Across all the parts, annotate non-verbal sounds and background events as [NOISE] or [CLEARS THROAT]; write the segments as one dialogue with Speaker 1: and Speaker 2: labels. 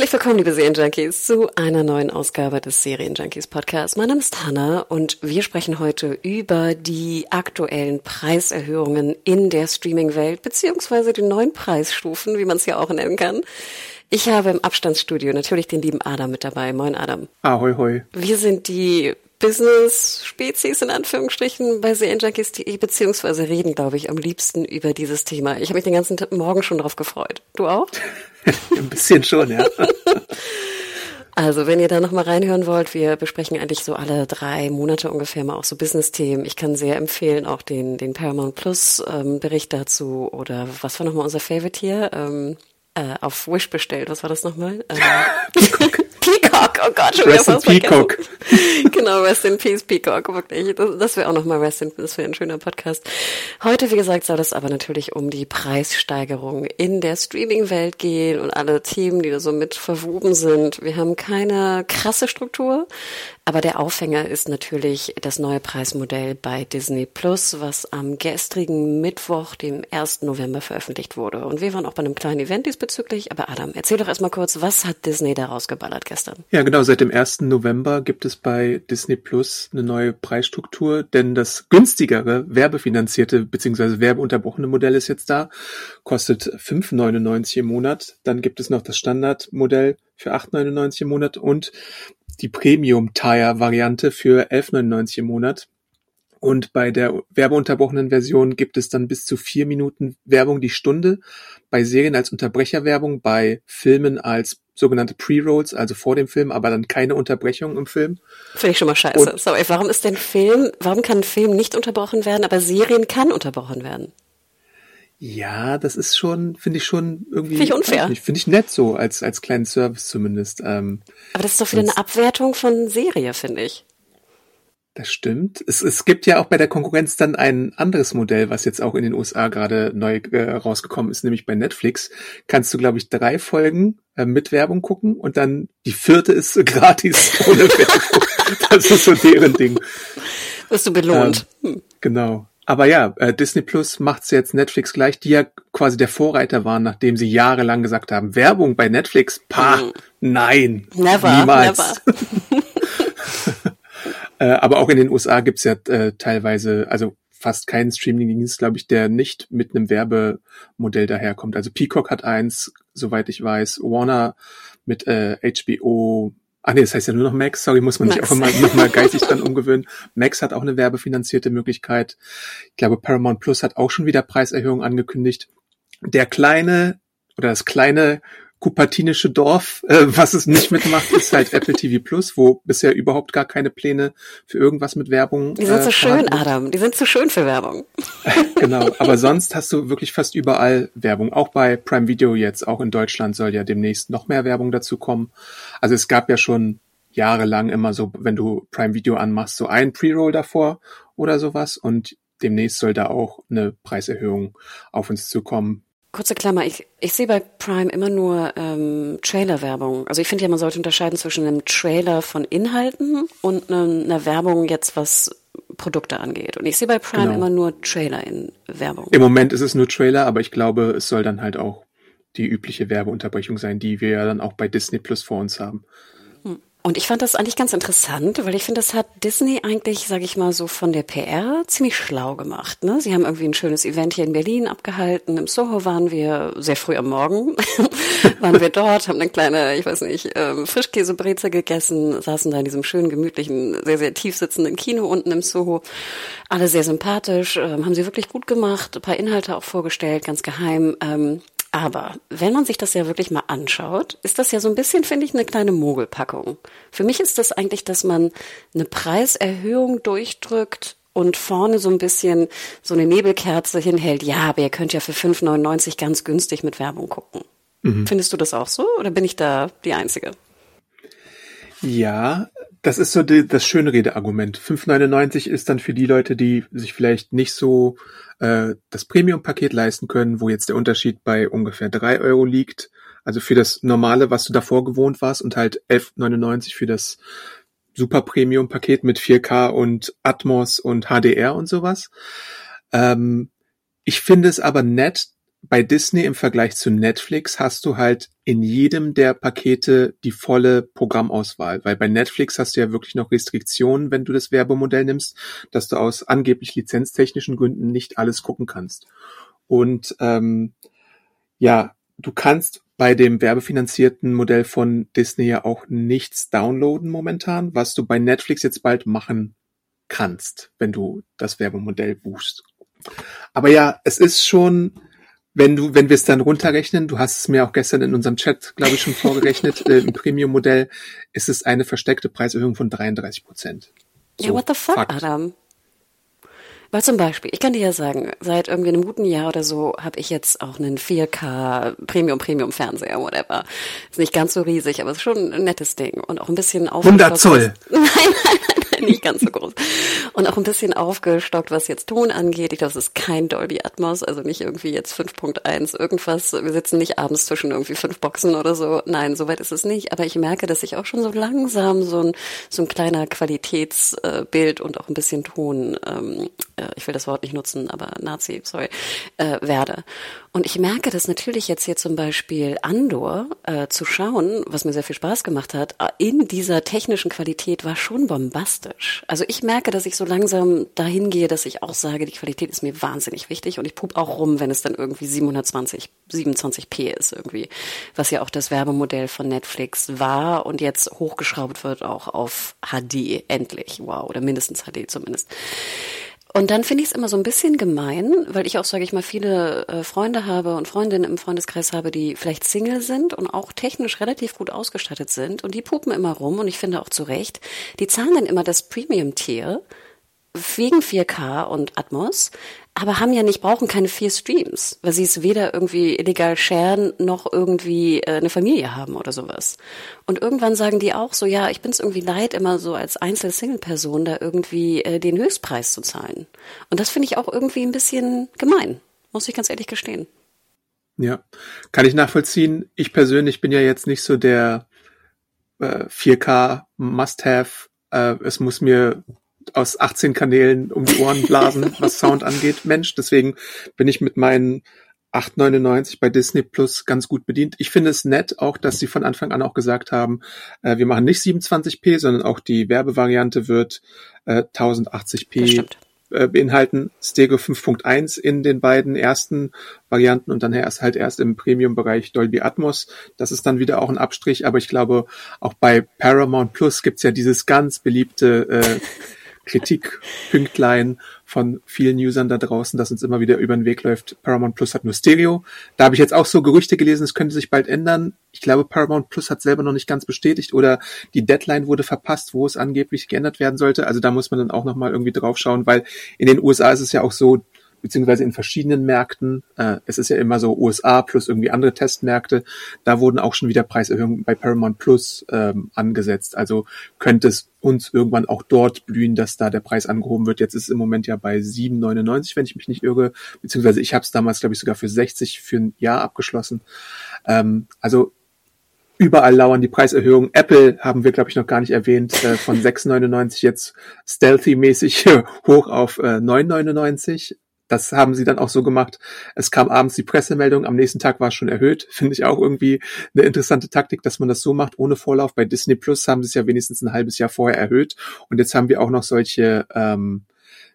Speaker 1: Herzlich willkommen, liebe Serienjunkies, zu einer neuen Ausgabe des Serienjunkies Podcasts. Mein Name ist Hanna und wir sprechen heute über die aktuellen Preiserhöhungen in der Streaming-Welt, beziehungsweise die neuen Preisstufen, wie man es ja auch nennen kann. Ich habe im Abstandsstudio natürlich den lieben Adam mit dabei. Moin, Adam.
Speaker 2: Ahoi, hoi.
Speaker 1: Wir sind die Business-Spezies in Anführungsstrichen bei serienjunkies.de, beziehungsweise reden, glaube ich, am liebsten über dieses Thema. Ich habe mich den ganzen Morgen schon drauf gefreut. Du auch? [LAUGHS]
Speaker 2: Ein bisschen schon, ja. [LAUGHS]
Speaker 1: Also, wenn ihr da nochmal reinhören wollt, wir besprechen eigentlich so alle drei Monate ungefähr mal auch so Business-Themen. Ich kann sehr empfehlen auch den, den Paramount Plus ähm, Bericht dazu oder was war nochmal unser Favorite hier? Ähm, äh, auf Wish bestellt. Was war das nochmal? Ähm, [LAUGHS] Peacock, oh Gott, schon
Speaker 2: Rest in Peacock. [LAUGHS]
Speaker 1: genau, Rest in Peace Peacock, wirklich. Das, das wäre auch nochmal Rest in das wäre ein schöner Podcast. Heute, wie gesagt, soll es aber natürlich um die Preissteigerung in der Streaming-Welt gehen und alle Themen, die da so mit verwoben sind. Wir haben keine krasse Struktur, aber der Aufhänger ist natürlich das neue Preismodell bei Disney Plus, was am gestrigen Mittwoch, dem 1. November veröffentlicht wurde. Und wir waren auch bei einem kleinen Event diesbezüglich. Aber Adam, erzähl doch erstmal kurz, was hat Disney da rausgeballert gestern?
Speaker 2: Ja, genau. Seit dem 1. November gibt es bei Disney Plus eine neue Preisstruktur, denn das günstigere, werbefinanzierte bzw. werbeunterbrochene Modell ist jetzt da, kostet 5,99 im Monat. Dann gibt es noch das Standardmodell für 8,99 im Monat und die Premium-Tire-Variante für 11,99 im Monat. Und bei der werbeunterbrochenen Version gibt es dann bis zu vier Minuten Werbung die Stunde, bei Serien als Unterbrecherwerbung, bei Filmen als sogenannte Pre-Rolls, also vor dem Film, aber dann keine Unterbrechung im Film.
Speaker 1: Finde ich schon mal scheiße. Und, Sorry, warum ist denn Film, warum kann ein Film nicht unterbrochen werden, aber Serien kann unterbrochen werden?
Speaker 2: Ja, das ist schon, finde ich schon irgendwie.
Speaker 1: Finde ich unfair.
Speaker 2: Finde ich nett so, als, als kleinen Service zumindest. Ähm,
Speaker 1: aber das ist doch wieder eine Abwertung von Serie, finde ich.
Speaker 2: Das stimmt. Es, es gibt ja auch bei der Konkurrenz dann ein anderes Modell, was jetzt auch in den USA gerade neu äh, rausgekommen ist, nämlich bei Netflix. Kannst du, glaube ich, drei Folgen äh, mit Werbung gucken und dann die vierte ist [LAUGHS] gratis ohne Werbung. das ist so deren Ding.
Speaker 1: Wirst du belohnt.
Speaker 2: Ähm, genau. Aber ja, äh, Disney Plus macht's jetzt Netflix gleich, die ja quasi der Vorreiter waren, nachdem sie jahrelang gesagt haben, Werbung bei Netflix, pa, mm. nein,
Speaker 1: never,
Speaker 2: niemals.
Speaker 1: Never. [LAUGHS] [LAUGHS]
Speaker 2: Äh, aber auch in den USA gibt's ja äh, teilweise, also fast keinen Streaming-Dienst, glaube ich, der nicht mit einem Werbemodell daherkommt. Also Peacock hat eins, soweit ich weiß, Warner mit äh, HBO, ah nee, das heißt ja nur noch Max, sorry, muss man Max. sich auch immer noch mal geistig dran umgewöhnen. Max hat auch eine werbefinanzierte Möglichkeit. Ich glaube, Paramount Plus hat auch schon wieder Preiserhöhungen angekündigt. Der kleine oder das kleine kupatinische Dorf. Äh, was es nicht mitmacht, ist halt [LAUGHS] Apple TV Plus, wo bisher überhaupt gar keine Pläne für irgendwas mit Werbung.
Speaker 1: Die sind äh, so schön, Adam. Die sind zu so schön für Werbung. [LAUGHS]
Speaker 2: genau. Aber [LAUGHS] sonst hast du wirklich fast überall Werbung. Auch bei Prime Video jetzt, auch in Deutschland soll ja demnächst noch mehr Werbung dazu kommen. Also es gab ja schon jahrelang immer so, wenn du Prime Video anmachst, so ein Pre-Roll davor oder sowas und demnächst soll da auch eine Preiserhöhung auf uns zukommen
Speaker 1: Kurze Klammer, ich, ich sehe bei Prime immer nur ähm, Trailer-Werbung. Also ich finde ja, man sollte unterscheiden zwischen einem Trailer von Inhalten und einer, einer Werbung jetzt, was Produkte angeht. Und ich sehe bei Prime genau. immer nur Trailer in Werbung.
Speaker 2: Im Moment ist es nur Trailer, aber ich glaube, es soll dann halt auch die übliche Werbeunterbrechung sein, die wir ja dann auch bei Disney Plus vor uns haben.
Speaker 1: Und ich fand das eigentlich ganz interessant, weil ich finde, das hat Disney eigentlich, sage ich mal so, von der PR ziemlich schlau gemacht. Ne? Sie haben irgendwie ein schönes Event hier in Berlin abgehalten. Im Soho waren wir sehr früh am Morgen, [LAUGHS] waren wir dort, haben eine kleine, ich weiß nicht, ähm, Frischkäsebreze gegessen, saßen da in diesem schönen, gemütlichen, sehr, sehr tief sitzenden Kino unten im Soho. Alle sehr sympathisch, ähm, haben sie wirklich gut gemacht, ein paar Inhalte auch vorgestellt, ganz geheim. Ähm, aber wenn man sich das ja wirklich mal anschaut, ist das ja so ein bisschen, finde ich, eine kleine Mogelpackung. Für mich ist das eigentlich, dass man eine Preiserhöhung durchdrückt, und vorne so ein bisschen so eine Nebelkerze hinhält. Ja, aber ihr könnt ja für 5,99 ganz günstig mit Werbung gucken. Mhm. Findest du das auch so oder bin ich da die Einzige?
Speaker 2: Ja, das ist so die, das Schönrede-Argument. 5,99 ist dann für die Leute, die sich vielleicht nicht so äh, das Premium-Paket leisten können, wo jetzt der Unterschied bei ungefähr drei Euro liegt. Also für das normale, was du davor gewohnt warst und halt 11,99 für das Super Premium-Paket mit 4K und Atmos und HDR und sowas. Ähm, ich finde es aber nett, bei Disney im Vergleich zu Netflix hast du halt in jedem der Pakete die volle Programmauswahl, weil bei Netflix hast du ja wirklich noch Restriktionen, wenn du das Werbemodell nimmst, dass du aus angeblich lizenztechnischen Gründen nicht alles gucken kannst. Und ähm, ja, du kannst bei dem werbefinanzierten Modell von Disney ja auch nichts downloaden momentan, was du bei Netflix jetzt bald machen kannst, wenn du das Werbemodell buchst. Aber ja, es ist schon wenn du, wenn wir es dann runterrechnen, du hast es mir auch gestern in unserem Chat, glaube ich, schon vorgerechnet, [LAUGHS] äh, im Premium-Modell ist es eine versteckte Preiserhöhung von 33 Prozent.
Speaker 1: So, ja, what the fuck, Fakt. Adam? Weil zum Beispiel, ich kann dir ja sagen, seit irgendwie einem guten Jahr oder so habe ich jetzt auch einen 4K Premium Premium Fernseher, whatever. Ist nicht ganz so riesig, aber ist schon ein nettes Ding und auch ein bisschen
Speaker 2: auf 100 Zoll. [LAUGHS]
Speaker 1: Nein, nein, [LAUGHS] nicht ganz so groß. Und auch ein bisschen aufgestockt, was jetzt Ton angeht. Ich glaube, es ist kein Dolby Atmos, also nicht irgendwie jetzt 5.1 irgendwas. Wir sitzen nicht abends zwischen irgendwie fünf Boxen oder so. Nein, soweit ist es nicht. Aber ich merke, dass ich auch schon so langsam so ein, so ein kleiner Qualitätsbild und auch ein bisschen Ton, ähm, äh, ich will das Wort nicht nutzen, aber Nazi, sorry, äh, werde. Und ich merke das natürlich jetzt hier zum Beispiel Andor äh, zu schauen, was mir sehr viel Spaß gemacht hat, äh, in dieser technischen Qualität war schon bombastisch. Also ich merke, dass ich so langsam dahin gehe, dass ich auch sage, die Qualität ist mir wahnsinnig wichtig und ich pup auch rum, wenn es dann irgendwie 720, 27p ist irgendwie, was ja auch das Werbemodell von Netflix war und jetzt hochgeschraubt wird auch auf HD endlich, wow, oder mindestens HD zumindest. Und dann finde ich es immer so ein bisschen gemein, weil ich auch, sage ich mal, viele äh, Freunde habe und Freundinnen im Freundeskreis habe, die vielleicht Single sind und auch technisch relativ gut ausgestattet sind. Und die pupen immer rum und ich finde auch zu Recht, die zahlen dann immer das Premium-Tier wegen 4K und Atmos, aber haben ja nicht, brauchen keine vier Streams, weil sie es weder irgendwie illegal sharen noch irgendwie äh, eine Familie haben oder sowas. Und irgendwann sagen die auch so, ja, ich bin es irgendwie leid, immer so als Einzel-Single-Person da irgendwie äh, den Höchstpreis zu zahlen. Und das finde ich auch irgendwie ein bisschen gemein, muss ich ganz ehrlich gestehen.
Speaker 2: Ja, kann ich nachvollziehen. Ich persönlich bin ja jetzt nicht so der äh, 4K Must-Have. Äh, es muss mir aus 18 Kanälen um die Ohren blasen, [LAUGHS] was Sound angeht, Mensch. Deswegen bin ich mit meinen 8,99 bei Disney Plus ganz gut bedient. Ich finde es nett auch, dass sie von Anfang an auch gesagt haben, äh, wir machen nicht 27p, sondern auch die Werbevariante wird äh, 1080p äh, beinhalten. Stereo 5.1 in den beiden ersten Varianten und dann erst halt erst im Premium-Bereich Dolby Atmos. Das ist dann wieder auch ein Abstrich, aber ich glaube, auch bei Paramount Plus gibt's ja dieses ganz beliebte äh, [LAUGHS] Kritikpünktlein von vielen Usern da draußen, dass uns immer wieder über den Weg läuft. Paramount Plus hat nur Stereo. Da habe ich jetzt auch so Gerüchte gelesen, es könnte sich bald ändern. Ich glaube, Paramount Plus hat selber noch nicht ganz bestätigt oder die Deadline wurde verpasst, wo es angeblich geändert werden sollte. Also da muss man dann auch nochmal irgendwie drauf schauen, weil in den USA ist es ja auch so, beziehungsweise in verschiedenen Märkten. Äh, es ist ja immer so USA plus irgendwie andere Testmärkte. Da wurden auch schon wieder Preiserhöhungen bei Paramount Plus ähm, angesetzt. Also könnte es uns irgendwann auch dort blühen, dass da der Preis angehoben wird. Jetzt ist es im Moment ja bei 7,99, wenn ich mich nicht irre, beziehungsweise ich habe es damals, glaube ich, sogar für 60 für ein Jahr abgeschlossen. Ähm, also überall lauern die Preiserhöhungen. Apple haben wir, glaube ich, noch gar nicht erwähnt, äh, von 6,99 jetzt stealthy-mäßig [LAUGHS] hoch auf äh, 9,99 das haben sie dann auch so gemacht. Es kam abends die Pressemeldung, am nächsten Tag war es schon erhöht. [LAUGHS] Finde ich auch irgendwie eine interessante Taktik, dass man das so macht, ohne Vorlauf. Bei Disney Plus haben sie es ja wenigstens ein halbes Jahr vorher erhöht. Und jetzt haben wir auch noch solche ähm,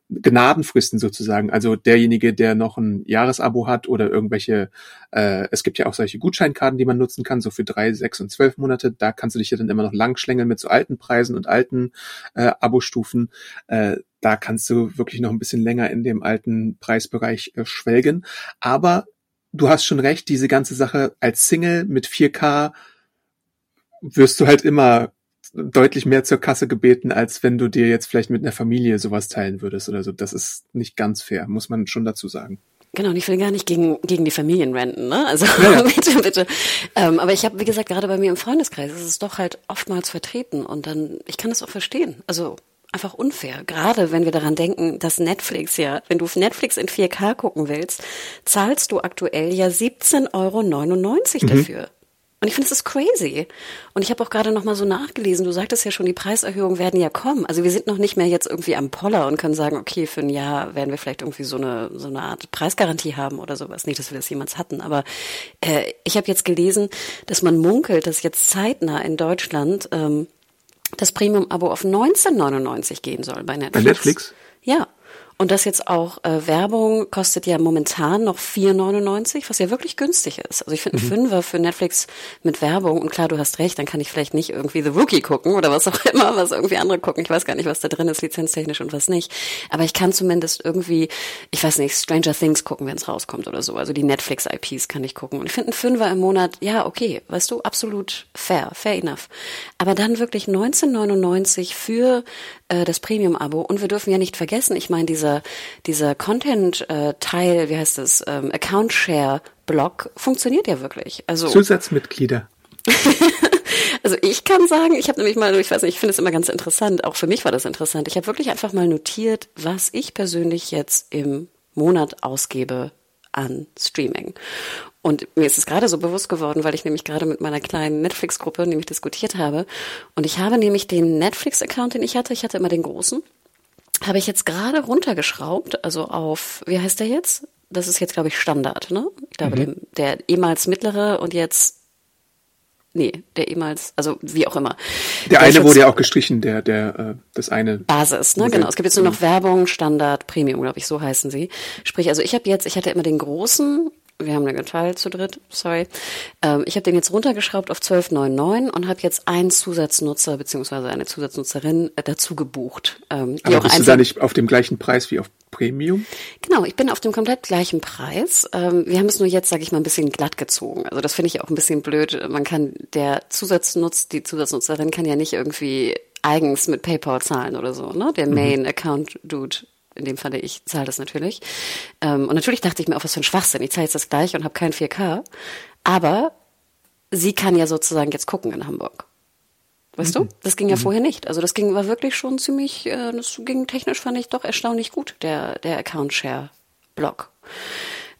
Speaker 2: Gnadenfristen sozusagen. Also derjenige, der noch ein Jahresabo hat oder irgendwelche, äh, es gibt ja auch solche Gutscheinkarten, die man nutzen kann, so für drei, sechs und zwölf Monate. Da kannst du dich ja dann immer noch langschlängeln mit so alten Preisen und alten äh, Abostufen. Äh, da kannst du wirklich noch ein bisschen länger in dem alten Preisbereich äh, schwelgen. Aber du hast schon recht, diese ganze Sache als Single mit 4K wirst du halt immer deutlich mehr zur Kasse gebeten, als wenn du dir jetzt vielleicht mit einer Familie sowas teilen würdest oder so. Das ist nicht ganz fair, muss man schon dazu sagen.
Speaker 1: Genau, und ich will gar nicht gegen, gegen die Familien renten, ne? Also ja, [LAUGHS] bitte, bitte. Ähm, aber ich habe, wie gesagt, gerade bei mir im Freundeskreis ist es doch halt oftmals vertreten und dann, ich kann das auch verstehen. Also einfach unfair. Gerade wenn wir daran denken, dass Netflix ja, wenn du Netflix in 4K gucken willst, zahlst du aktuell ja 17,99 Euro mhm. Und ich finde, das ist crazy. Und ich habe auch gerade noch mal so nachgelesen. Du sagtest ja schon, die Preiserhöhungen werden ja kommen. Also wir sind noch nicht mehr jetzt irgendwie am Poller und können sagen, okay, für ein Jahr werden wir vielleicht irgendwie so eine so eine Art Preisgarantie haben oder sowas. Nicht, dass wir das jemals hatten, aber äh, ich habe jetzt gelesen, dass man munkelt, dass jetzt zeitnah in Deutschland ähm, das Premium-Abo auf 19,99 gehen soll bei Netflix.
Speaker 2: Bei Netflix?
Speaker 1: Ja. Und das jetzt auch äh, Werbung kostet ja momentan noch 4,99, was ja wirklich günstig ist. Also ich finde mhm. ein Fünfer für Netflix mit Werbung und klar, du hast recht, dann kann ich vielleicht nicht irgendwie The Rookie gucken oder was auch [LAUGHS] immer, was irgendwie andere gucken. Ich weiß gar nicht, was da drin ist, lizenztechnisch und was nicht. Aber ich kann zumindest irgendwie, ich weiß nicht, Stranger Things gucken, wenn es rauskommt oder so. Also die Netflix-IPs kann ich gucken. Und ich finde ein Fünfer im Monat, ja, okay, weißt du, absolut fair, fair enough. Aber dann wirklich 19,99 für äh, das Premium-Abo. Und wir dürfen ja nicht vergessen, ich meine, dieser, dieser Content-Teil, wie heißt das, ähm, Account-Share-Block funktioniert ja wirklich. Also
Speaker 2: Zusatzmitglieder. [LAUGHS]
Speaker 1: also ich kann sagen, ich habe nämlich mal, ich weiß nicht, ich finde es immer ganz interessant, auch für mich war das interessant. Ich habe wirklich einfach mal notiert, was ich persönlich jetzt im Monat ausgebe an Streaming. Und mir ist es gerade so bewusst geworden, weil ich nämlich gerade mit meiner kleinen Netflix-Gruppe nämlich diskutiert habe. Und ich habe nämlich den Netflix-Account, den ich hatte, ich hatte immer den großen, habe ich jetzt gerade runtergeschraubt, also auf, wie heißt der jetzt? Das ist jetzt, glaube ich, Standard, ne? Ich glaube, mhm. der, der ehemals mittlere und jetzt nee, der ehemals, also wie auch immer.
Speaker 2: Der, der eine wurde ja auch gestrichen, der, der, äh, das eine.
Speaker 1: Basis, ne, genau. Es gibt jetzt nur noch Werbung, Standard, Premium, glaube ich, so heißen sie. Sprich, also ich habe jetzt, ich hatte immer den großen wir haben den geteilt zu dritt, sorry. Ähm, ich habe den jetzt runtergeschraubt auf 12,99 und habe jetzt einen Zusatznutzer beziehungsweise eine Zusatznutzerin äh, dazu gebucht.
Speaker 2: Ähm, Aber bist du da nicht auf dem gleichen Preis wie auf Premium?
Speaker 1: Genau, ich bin auf dem komplett gleichen Preis. Ähm, wir haben es nur jetzt, sage ich mal, ein bisschen glatt gezogen. Also das finde ich auch ein bisschen blöd. Man kann, der Zusatznutz, die Zusatznutzerin kann ja nicht irgendwie eigens mit PayPal zahlen oder so, ne? Der mhm. Main-Account-Dude in dem Falle ich zahle das natürlich. Ähm, und natürlich dachte ich mir auch, was für ein Schwachsinn. Ich zahle jetzt das gleiche und habe kein 4K. Aber sie kann ja sozusagen jetzt gucken in Hamburg. Weißt mhm. du? Das ging ja mhm. vorher nicht. Also das ging war wirklich schon ziemlich, äh, das ging technisch fand ich doch erstaunlich gut, der, der Account Share Block.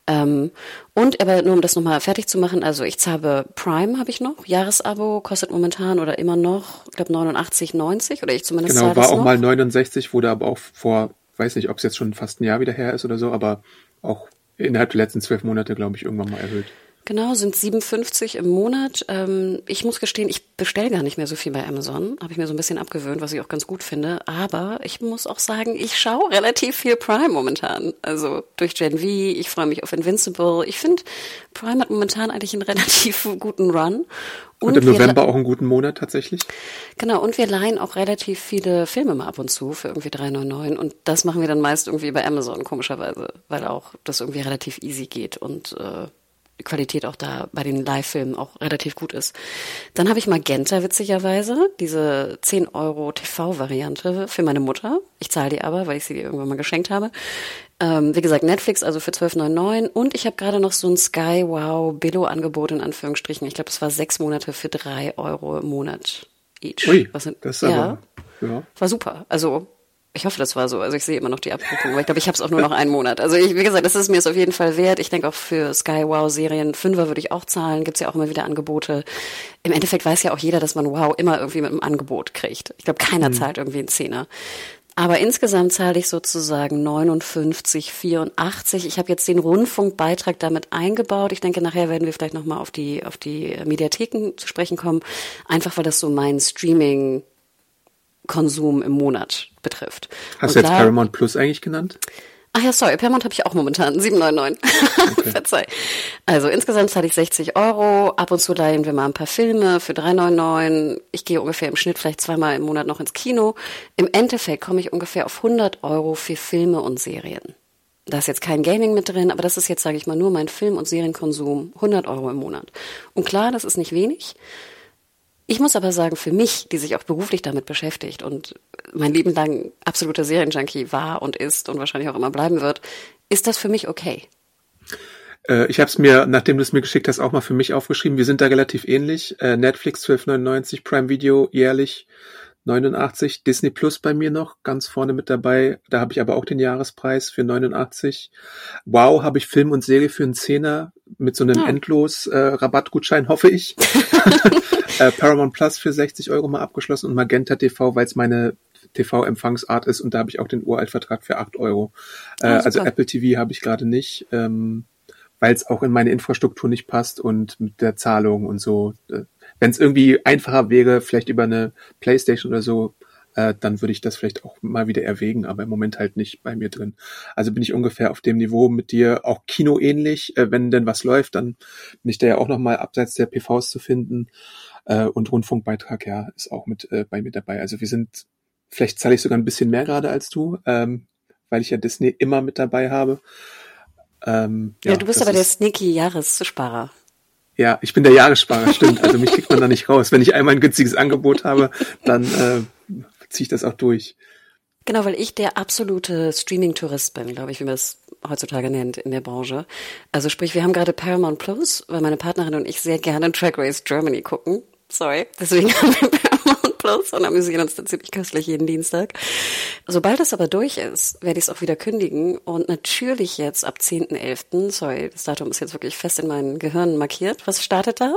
Speaker 1: Ähm, und aber nur um das nochmal fertig zu machen, also ich zahle Prime habe ich noch, Jahresabo kostet momentan oder immer noch, ich glaube 89,90 oder ich zumindest
Speaker 2: Genau, war auch noch. mal 69, wurde aber auch vor weiß nicht, ob es jetzt schon fast ein Jahr wieder her ist oder so, aber auch innerhalb der letzten zwölf Monate, glaube ich, irgendwann mal erhöht.
Speaker 1: Genau, sind 57 im Monat. Ähm, ich muss gestehen, ich bestelle gar nicht mehr so viel bei Amazon. Habe ich mir so ein bisschen abgewöhnt, was ich auch ganz gut finde. Aber ich muss auch sagen, ich schaue relativ viel Prime momentan. Also durch Gen V, ich freue mich auf Invincible. Ich finde, Prime hat momentan eigentlich einen [LAUGHS] relativ guten Run.
Speaker 2: Und, und im November auch einen guten Monat tatsächlich.
Speaker 1: Genau, und wir leihen auch relativ viele Filme mal ab und zu für irgendwie 3,99 und das machen wir dann meist irgendwie bei Amazon, komischerweise, weil auch das irgendwie relativ easy geht und äh, Qualität auch da bei den Live-Filmen auch relativ gut ist. Dann habe ich Magenta witzigerweise, diese 10 Euro TV-Variante für meine Mutter. Ich zahle die aber, weil ich sie irgendwann mal geschenkt habe. Ähm, wie gesagt, Netflix also für 12,99 und ich habe gerade noch so ein Sky Wow Billo-Angebot in Anführungsstrichen. Ich glaube, es war sechs Monate für drei Euro im Monat each.
Speaker 2: Ui, Was sind, das ist ja,
Speaker 1: aber, ja. War super. Also ich hoffe, das war so. Also ich sehe immer noch die Abbuchung, aber ich glaube, ich habe es auch nur noch einen Monat. Also ich, wie gesagt, das ist mir es auf jeden Fall wert. Ich denke auch für Sky Wow Serien Fünfer würde ich auch zahlen. Gibt's ja auch immer wieder Angebote. Im Endeffekt weiß ja auch jeder, dass man Wow immer irgendwie mit einem Angebot kriegt. Ich glaube, keiner mhm. zahlt irgendwie einen Zehner. Aber insgesamt zahle ich sozusagen 59, 84. Ich habe jetzt den Rundfunkbeitrag damit eingebaut. Ich denke, nachher werden wir vielleicht nochmal auf die, auf die Mediatheken zu sprechen kommen. Einfach weil das so mein Streaming Konsum im Monat betrifft.
Speaker 2: Hast Und du jetzt Paramount Plus eigentlich genannt?
Speaker 1: Ach ja, sorry, Paramount habe ich auch momentan, 7,99. Okay. [LAUGHS] Verzeih. Also insgesamt zahle ich 60 Euro, ab und zu leihen wir mal ein paar Filme für 3,99. Ich gehe ungefähr im Schnitt vielleicht zweimal im Monat noch ins Kino. Im Endeffekt komme ich ungefähr auf 100 Euro für Filme und Serien. Da ist jetzt kein Gaming mit drin, aber das ist jetzt, sage ich mal, nur mein Film- und Serienkonsum, 100 Euro im Monat. Und klar, das ist nicht wenig, Ich muss aber sagen, für mich, die sich auch beruflich damit beschäftigt und mein Leben lang absoluter Serienjunkie war und ist und wahrscheinlich auch immer bleiben wird, ist das für mich okay.
Speaker 2: Äh, ich habe es mir, nachdem du es mir geschickt hast, auch mal für mich aufgeschrieben. Wir sind da relativ ähnlich. Äh, Netflix 12,99, Prime Video jährlich 89, Disney Plus bei mir noch ganz vorne mit dabei. Da habe ich aber auch den Jahrespreis für 89. Wow, habe ich Film und Serie für einen Zehner mit so einem ja. endlos äh, Rabattgutschein, hoffe ich. [LAUGHS] [LAUGHS] äh, Paramount Plus für 60 Euro mal abgeschlossen und Magenta TV, weil es meine TV-Empfangsart ist und da habe ich auch den Uraltvertrag für 8 Euro. Äh, oh, also Apple TV habe ich gerade nicht. Ähm, weil es auch in meine Infrastruktur nicht passt und mit der Zahlung und so. Äh, Wenn es irgendwie einfacher wäre, vielleicht über eine Playstation oder so, äh, dann würde ich das vielleicht auch mal wieder erwägen, aber im Moment halt nicht bei mir drin. Also bin ich ungefähr auf dem Niveau mit dir, auch Kino ähnlich. Äh, wenn denn was läuft, dann bin ich da ja auch nochmal abseits der PVs zu finden. Äh, und Rundfunkbeitrag, ja, ist auch mit äh, bei mir dabei. Also wir sind, vielleicht zahle ich sogar ein bisschen mehr gerade als du, ähm, weil ich ja Disney immer mit dabei habe.
Speaker 1: Ähm, ja, ja, du bist aber der sneaky Jahressparer.
Speaker 2: Ja, ich bin der Jahressparer, stimmt. Also mich kriegt man da nicht raus. Wenn ich einmal ein günstiges Angebot habe, dann äh, ziehe ich das auch durch.
Speaker 1: Genau, weil ich der absolute Streaming-Tourist bin, glaube ich, wie man es heutzutage nennt in der Branche. Also sprich, wir haben gerade Paramount Plus, weil meine Partnerin und ich sehr gerne Track Race Germany gucken. Sorry, deswegen [LAUGHS] haben wir Plus und amüsieren uns da ziemlich köstlich jeden Dienstag. Sobald das aber durch ist, werde ich es auch wieder kündigen und natürlich jetzt ab 10.11., sorry, das Datum ist jetzt wirklich fest in meinen Gehirn markiert. Was startet da?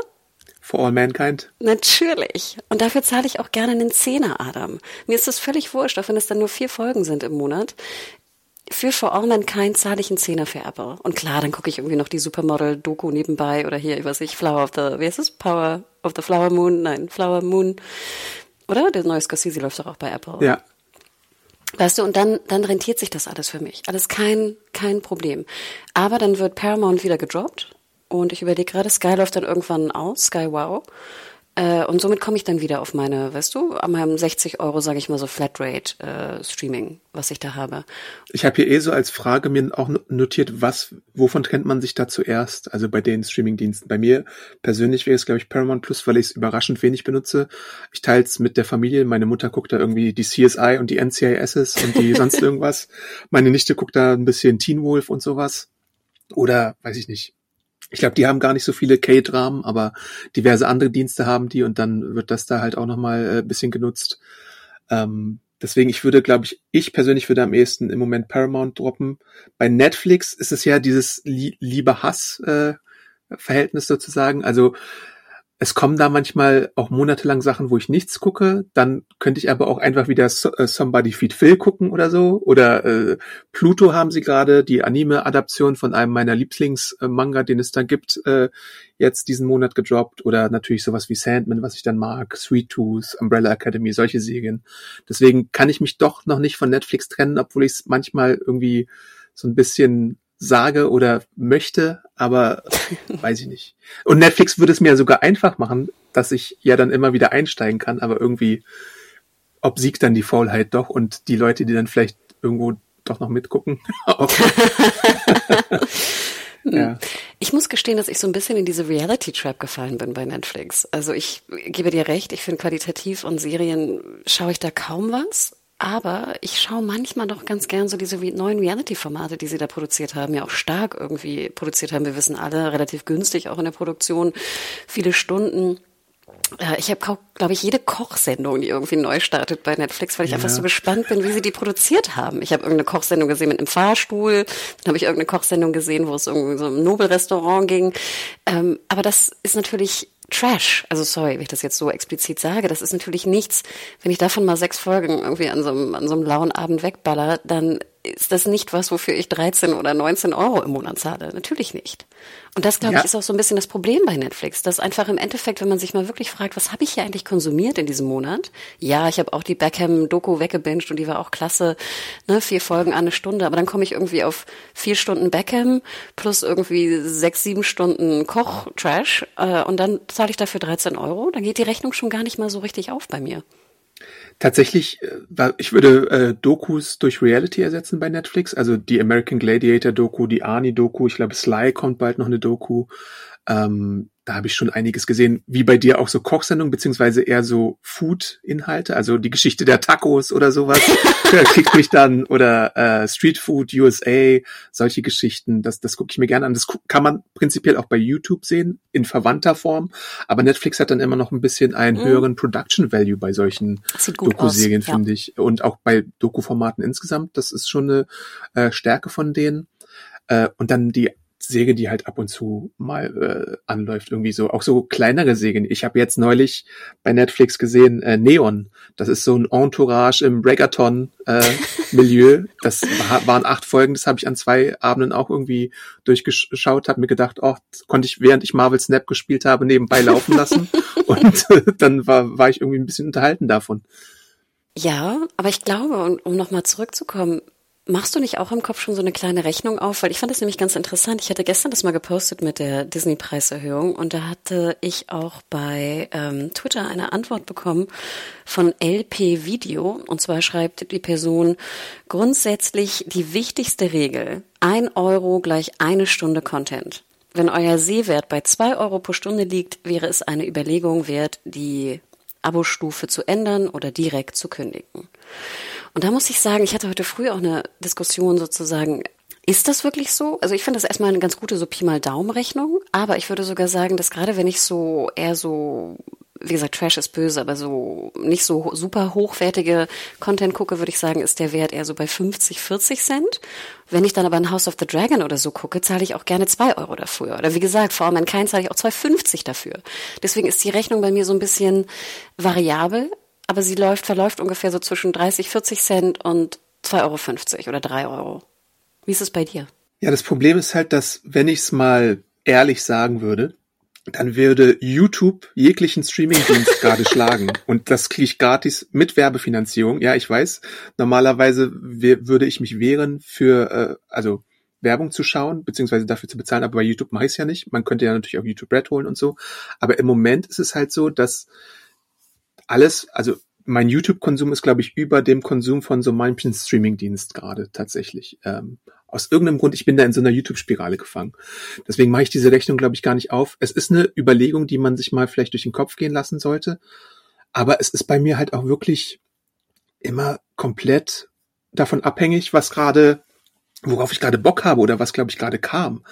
Speaker 2: For All Mankind?
Speaker 1: Natürlich. Und dafür zahle ich auch gerne einen Zehner, Adam. Mir ist das völlig wurscht, auch wenn es dann nur vier Folgen sind im Monat. Für For All Mankind zahle ich einen Zehner für Apple. Und klar, dann gucke ich irgendwie noch die Supermodel-Doku nebenbei oder hier, ich weiß nicht, Flower of the, wie heißt es? Power of the Flower Moon? Nein, Flower Moon. Oder? Der neue Scorsese läuft doch auch bei Apple.
Speaker 2: Ja.
Speaker 1: Weißt du, und dann, dann rentiert sich das alles für mich. Alles kein, kein Problem. Aber dann wird Paramount wieder gedroppt. Und ich überlege gerade, Sky läuft dann irgendwann aus, Sky Wow. Äh, und somit komme ich dann wieder auf meine, weißt du, an meinem 60 Euro, sage ich mal so, Flatrate äh, Streaming, was ich da habe.
Speaker 2: Ich habe hier eh so als Frage mir auch notiert, was, wovon trennt man sich da zuerst? Also bei den Streamingdiensten. Bei mir persönlich wäre es, glaube ich, Paramount Plus, weil ich es überraschend wenig benutze. Ich teile es mit der Familie. Meine Mutter guckt da irgendwie die CSI und die NCISs und die sonst [LAUGHS] irgendwas. Meine Nichte guckt da ein bisschen Teen Wolf und sowas. Oder, weiß ich nicht, ich glaube, die haben gar nicht so viele K-Dramen, aber diverse andere Dienste haben die und dann wird das da halt auch nochmal äh, bisschen genutzt. Ähm, deswegen, ich würde, glaube ich, ich persönlich würde am ehesten im Moment Paramount droppen. Bei Netflix ist es ja dieses Liebe-Hass-Verhältnis äh, sozusagen. Also es kommen da manchmal auch monatelang Sachen, wo ich nichts gucke. Dann könnte ich aber auch einfach wieder äh, Somebody Feed Phil gucken oder so. Oder äh, Pluto haben sie gerade, die Anime-Adaption von einem meiner Lieblingsmanga, den es da gibt, äh, jetzt diesen Monat gedroppt. Oder natürlich sowas wie Sandman, was ich dann mag, Sweet Tooth, Umbrella Academy, solche Serien. Deswegen kann ich mich doch noch nicht von Netflix trennen, obwohl ich es manchmal irgendwie so ein bisschen sage oder möchte, aber [LAUGHS] weiß ich nicht. Und Netflix würde es mir sogar einfach machen, dass ich ja dann immer wieder einsteigen kann, aber irgendwie obsiegt dann die Faulheit doch und die Leute, die dann vielleicht irgendwo doch noch mitgucken. [LAUGHS] [LAUGHS]
Speaker 1: ja. Ich muss gestehen, dass ich so ein bisschen in diese Reality Trap gefallen bin bei Netflix. Also ich gebe dir recht, ich finde qualitativ und Serien schaue ich da kaum was. Aber ich schaue manchmal doch ganz gern so diese neuen Reality-Formate, die sie da produziert haben, ja auch stark irgendwie produziert haben. Wir wissen alle, relativ günstig auch in der Produktion, viele Stunden. Äh, ich habe, glaube ich, jede Kochsendung, die irgendwie neu startet bei Netflix, weil ich ja. einfach so gespannt bin, wie sie die produziert haben. Ich habe irgendeine Kochsendung gesehen mit einem Fahrstuhl, dann habe ich irgendeine Kochsendung gesehen, wo es irgendwie so ein Nobelrestaurant ging. Ähm, aber das ist natürlich Trash. Also sorry, wenn ich das jetzt so explizit sage. Das ist natürlich nichts, wenn ich davon mal sechs Folgen irgendwie an so einem, an so einem lauen Abend wegballer, dann ist das nicht was, wofür ich 13 oder 19 Euro im Monat zahle. Natürlich nicht. Und das, glaube ja. ich, ist auch so ein bisschen das Problem bei Netflix, dass einfach im Endeffekt, wenn man sich mal wirklich fragt, was habe ich hier eigentlich konsumiert in diesem Monat? Ja, ich habe auch die Beckham-Doku weggebinged und die war auch klasse, ne, vier Folgen eine Stunde, aber dann komme ich irgendwie auf vier Stunden Beckham plus irgendwie sechs, sieben Stunden Koch-Trash äh, und dann zahle ich dafür 13 Euro. Dann geht die Rechnung schon gar nicht mal so richtig auf bei mir.
Speaker 2: Tatsächlich, äh, ich würde äh, Dokus durch Reality ersetzen bei Netflix. Also die American Gladiator Doku, die Arnie Doku, ich glaube Sly kommt bald noch eine Doku. Ähm, da habe ich schon einiges gesehen, wie bei dir auch so Kochsendungen, beziehungsweise eher so Food-Inhalte, also die Geschichte der Tacos oder sowas, [LAUGHS] kriegt mich dann, oder äh, Street Food USA, solche Geschichten, das, das gucke ich mir gerne an. Das kann man prinzipiell auch bei YouTube sehen, in verwandter Form, aber Netflix hat dann immer noch ein bisschen einen mhm. höheren Production Value bei solchen Doku-Serien, ja. finde ich. Und auch bei Doku-Formaten insgesamt, das ist schon eine äh, Stärke von denen. Äh, und dann die Säge, die halt ab und zu mal äh, anläuft, irgendwie so. Auch so kleinere Sägen. Ich habe jetzt neulich bei Netflix gesehen, äh, Neon. Das ist so ein Entourage im Reggaeton-Milieu. Äh, [LAUGHS] das war, waren acht Folgen, das habe ich an zwei Abenden auch irgendwie durchgeschaut, habe mir gedacht, oh, konnte ich, während ich Marvel Snap gespielt habe, nebenbei laufen lassen. [LAUGHS] und äh, dann war, war ich irgendwie ein bisschen unterhalten davon.
Speaker 1: Ja, aber ich glaube, um, um nochmal zurückzukommen, Machst du nicht auch im Kopf schon so eine kleine Rechnung auf? Weil ich fand das nämlich ganz interessant. Ich hatte gestern das mal gepostet mit der Disney-Preiserhöhung und da hatte ich auch bei ähm, Twitter eine Antwort bekommen von LP Video. Und zwar schreibt die Person grundsätzlich die wichtigste Regel. Ein Euro gleich eine Stunde Content. Wenn euer Sehwert bei zwei Euro pro Stunde liegt, wäre es eine Überlegung wert, die Abostufe zu ändern oder direkt zu kündigen. Und da muss ich sagen, ich hatte heute früh auch eine Diskussion sozusagen, ist das wirklich so? Also ich finde das erstmal eine ganz gute so Pi mal Daumen-Rechnung, aber ich würde sogar sagen, dass gerade wenn ich so eher so wie gesagt, Trash ist böse, aber so nicht so super hochwertige Content gucke, würde ich sagen, ist der Wert eher so bei 50, 40 Cent. Wenn ich dann aber ein House of the Dragon oder so gucke, zahle ich auch gerne zwei Euro dafür. Oder wie gesagt, vor allem in kein zahle ich auch 2,50 dafür. Deswegen ist die Rechnung bei mir so ein bisschen variabel aber sie läuft, verläuft ungefähr so zwischen 30, 40 Cent und 2,50 Euro oder 3 Euro. Wie ist es bei dir?
Speaker 2: Ja, das Problem ist halt, dass wenn ich es mal ehrlich sagen würde, dann würde YouTube jeglichen Streamingdienst [LAUGHS] gerade schlagen. Und das kriege ich gratis mit Werbefinanzierung. Ja, ich weiß, normalerweise würde ich mich wehren für, äh, also Werbung zu schauen, beziehungsweise dafür zu bezahlen, aber bei YouTube mache ich es ja nicht. Man könnte ja natürlich auch YouTube Red holen und so. Aber im Moment ist es halt so, dass alles, also mein YouTube-Konsum ist, glaube ich, über dem Konsum von so manchen Streaming-Dienst gerade tatsächlich. Ähm, aus irgendeinem Grund, ich bin da in so einer YouTube-Spirale gefangen. Deswegen mache ich diese Rechnung, glaube ich, gar nicht auf. Es ist eine Überlegung, die man sich mal vielleicht durch den Kopf gehen lassen sollte. Aber es ist bei mir halt auch wirklich immer komplett davon abhängig, was gerade, worauf ich gerade Bock habe oder was, glaube ich, gerade kam.